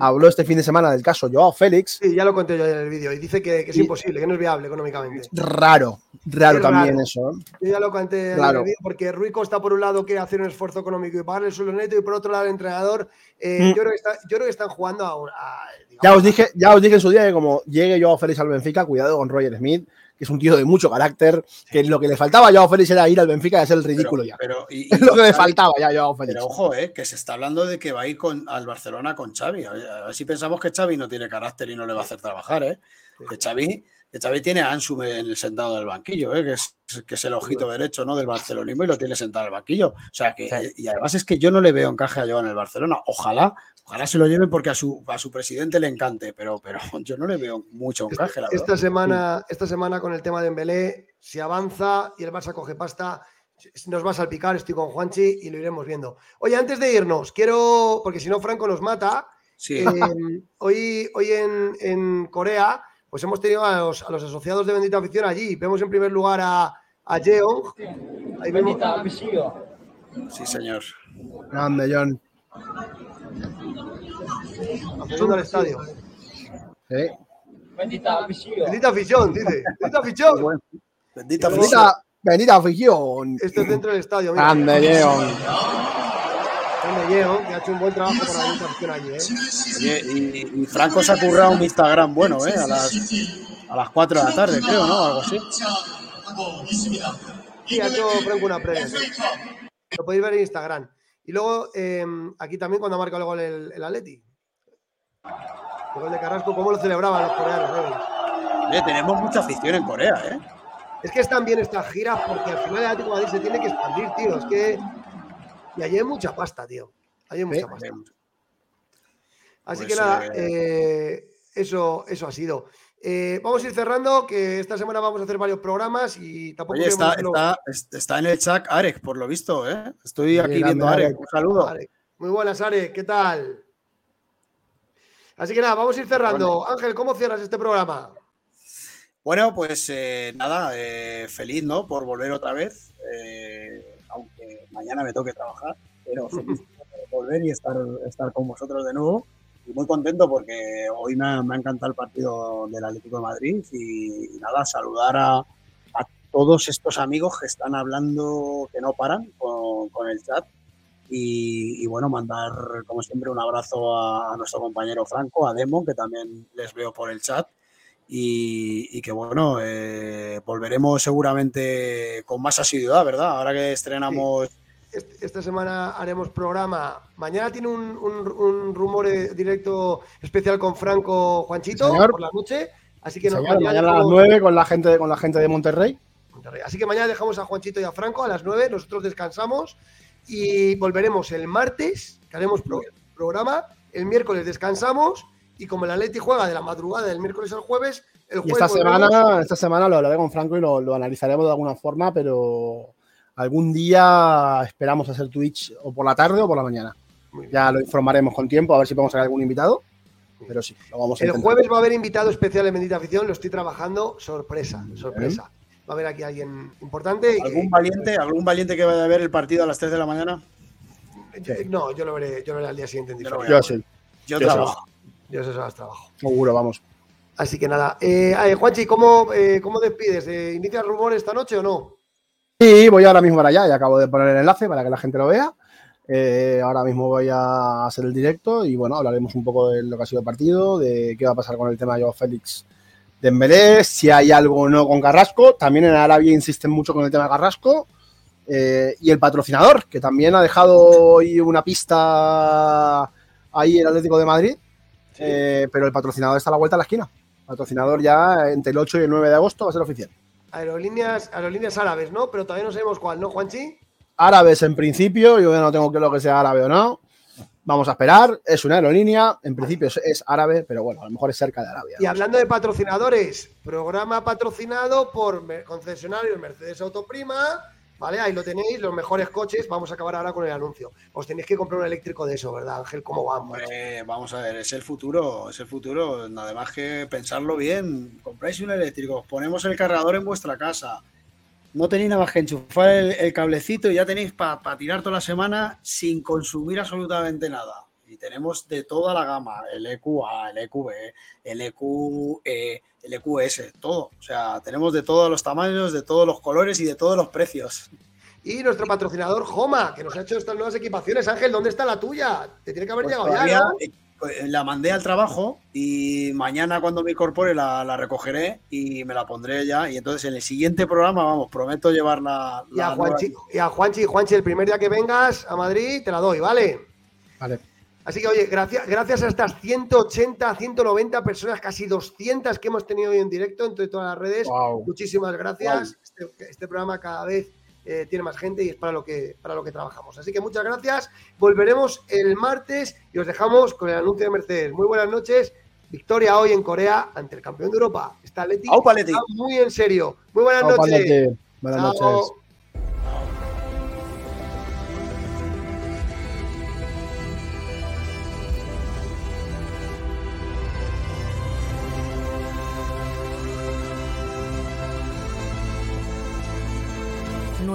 Habló este fin de semana del caso Joao Félix. Sí, ya lo conté yo en el vídeo y dice que, que es Y- imposible, que no es viable económicamente. Raro, raro también raro. eso. ¿eh? Yo ya lo conté en Claro. el vídeo porque Rui Costa por un lado quiere hacer un esfuerzo económico y pagarle el sueldo neto y por otro lado el entrenador eh, Mm. yo, creo que está- yo creo que están jugando a, a, digamos, Ya os dije, ya os dije en su día que como llegue Joao Félix al Benfica, cuidado con Roger Smith, que es un tío de mucho carácter, que lo que le faltaba a Joao Félix era ir al Benfica y hacer el ridículo Pero- ya. pero- y- Es lo que le faltaba ya a Joao Félix. Pero ojo, eh, que se está hablando de que va a ir con, al Barcelona con Xavi. A ver, a ver si pensamos que Xavi no tiene carácter y no le va a hacer trabajar, ¿eh? Que Xavi, que Xavi tiene a en el sentado del banquillo, ¿eh? que, es, que es el ojito derecho ¿no? del barcelonismo y lo tiene sentado en el banquillo. O sea que, y además es que yo no le veo encaje a Joao en el Barcelona. Ojalá, ojalá se lo lleven porque a su, a su presidente le encante, pero, pero yo no le veo mucho encaje, la verdad. esta semana, esta semana con el tema de Embelé, si avanza y el Barça coge pasta, nos va a salpicar, estoy con Juanchi y lo iremos viendo. Oye, antes de irnos, quiero, porque si no Franco nos mata, Sí, eh, hoy, hoy en, en Corea, pues hemos tenido a los, a los asociados de Bendita Afición allí. Vemos en primer lugar a, a Jeong. Ahí vemos sí, señor. Grande, John. Accediendo al estadio. Sí. Bendita Afición, dice. Bendita Afición. Bendita. Bendita, bendita afición. Esto es dentro del estadio. mira. Grande, John. Grande Jeong, que ha hecho un buen trabajo para la Bendita Afición allí. ¿eh? Oye, y, y Franco se ha currado un Instagram bueno, ¿eh? A las, a las 4 de la tarde, creo, ¿no? Algo así. Sí, ha hecho Franco una previa. sí. Lo podéis ver en Instagram. Y luego, eh, aquí también cuando ha marcado el gol el, el Atleti. El gol de Carrasco, ¿cómo lo celebraban los coreanos? eh? Oye, tenemos mucha afición en Corea, ¿eh? Es que están bien estas giras porque al final el Atlético de Madrid se tiene que expandir, tío. Es que. Y allí hay mucha pasta, tío. Allí hay mucha pasta. Así Pues, que nada, eh, eh, eso, eso ha sido. Eh, vamos a ir cerrando, que esta semana vamos a hacer varios programas y tampoco Oye, está, está, es- está en el chat Arek, por lo visto, ¿eh? Estoy aquí viendo a Arek. Arek. Un saludo. Muy buenas, Are, ¿qué tal? Así que nada, vamos a ir cerrando. Ángel, ¿cómo cierras este programa? Bueno, pues eh, nada, eh, feliz, ¿no? Por volver otra vez, eh, aunque mañana me toque trabajar, pero feliz por volver y estar, estar con vosotros de nuevo. Y muy contento porque hoy me ha, me ha encantado el partido del Atlético de Madrid y, y nada, saludar a, a todos estos amigos que están hablando, que no paran con, con el chat. Y, y, bueno, mandar como siempre un abrazo a, a, nuestro compañero Franco, a Demon, que también les veo por el chat. Y, y que bueno, eh, volveremos seguramente con más asiduidad, ¿verdad? Ahora que estrenamos. Sí. Esta semana haremos programa. Mañana tiene un, un, un rumor directo especial con Franco Juanchito Señor. por la noche. Así que Señor, nos, mañana, mañana a las 9 con la gente, con la gente de Monterrey. Monterrey. Así que mañana dejamos a Juanchito y a Franco a las 9. Nosotros descansamos y volveremos el martes, que haremos pro programa. El miércoles descansamos y como el Atleti juega de la madrugada del miércoles al jueves, el jueves y esta semana, esta semana lo hablaré con Franco y lo, lo, analizaremos de alguna forma, pero algún día esperamos hacer Twitch o por la tarde o por la mañana. Ya lo informaremos con tiempo, a ver si podemos sacar algún invitado. Pero sí, lo vamos a El intentar. jueves va a haber invitado especial en Bendita Afición, lo estoy trabajando, sorpresa, sorpresa. Va a haber aquí alguien importante. ¿Algún valiente, ¿Algún valiente que vaya a ver el partido a las 3 de la mañana? Yo, no, yo lo veré, yo lo veré al día siguiente en Yo, yo sí. Yo, yo trabajo. Yo eso es trabajo. Seguro, vamos. Así que nada. Eh, eh, Juanchi, ¿cómo, eh, ¿cómo despides? Eh, ¿Inicia el rumor esta noche o no? Sí, voy ahora mismo para allá. Ya acabo de poner el enlace para que la gente lo vea. Eh, ahora mismo voy a hacer el directo y bueno, hablaremos un poco de lo que ha sido el partido, de qué va a pasar con el tema de Joao Félix de Embelé, si hay algo o no con Carrasco. También en Arabia insisten mucho con el tema de Carrasco. Eh, y el patrocinador, que también ha dejado hoy una pista ahí el Atlético de Madrid. Sí. Eh, pero el patrocinador está a la vuelta de la esquina. Patrocinador ya entre el 8 y el 9 de agosto va a ser oficial. Aerolíneas, aerolíneas árabes, ¿no? Pero todavía no sabemos cuál, ¿no, Juanchi? Árabes en principio, yo no tengo claro que sea árabe o no. Vamos a esperar, es una aerolínea, en principio es, es, árabe, pero bueno, a lo mejor es cerca de Arabia. Y hablando de patrocinadores, programa patrocinado por concesionarios Mercedes Autoprima, ¿vale? Ahí lo tenéis, los mejores coches. Vamos a acabar ahora con el anuncio. Os tenéis que comprar un eléctrico de eso, ¿verdad, Ángel? ¿Cómo vamos? Hombre, vamos a ver, es el futuro, es el futuro. Nada más que pensarlo bien. Compráis un eléctrico, ponemos el cargador en vuestra casa. No tenéis nada más que enchufar el, el cablecito y ya tenéis para pa tirar toda la semana sin consumir absolutamente nada. Y tenemos de toda la gama, el EQA, el EQB, el EQE, el EQS, todo. O sea, tenemos de todos los tamaños, de todos los colores y de todos los precios. Y nuestro patrocinador Joma, que nos ha hecho estas nuevas equipaciones. Ángel, ¿dónde está la tuya? Te tiene que haber pues llegado ya, ¿no? La mandé al trabajo y mañana cuando me incorpore la, la, recogeré y me la pondré ya. Y entonces en el siguiente programa, vamos, prometo llevarla. Y a, Juanchi, y a Juanchi, Juanchi, el primer día que vengas a Madrid te la doy, ¿vale? Vale. Así que, oye, gracias, gracias a estas 180, 190 personas, casi 200 que hemos tenido hoy en directo entre todas las redes. Wow. Muchísimas gracias. Wow. Este, este, programa cada vez eh, tiene más gente y es para lo, que, para lo que trabajamos. Así que muchas gracias. Volveremos el martes y os dejamos con el anuncio de Mercedes. Muy buenas noches. Victoria hoy en Corea ante el campeón de Europa. Está Leti. Está muy en serio. Muy buenas noches. Leti. Buenas Chao. noches.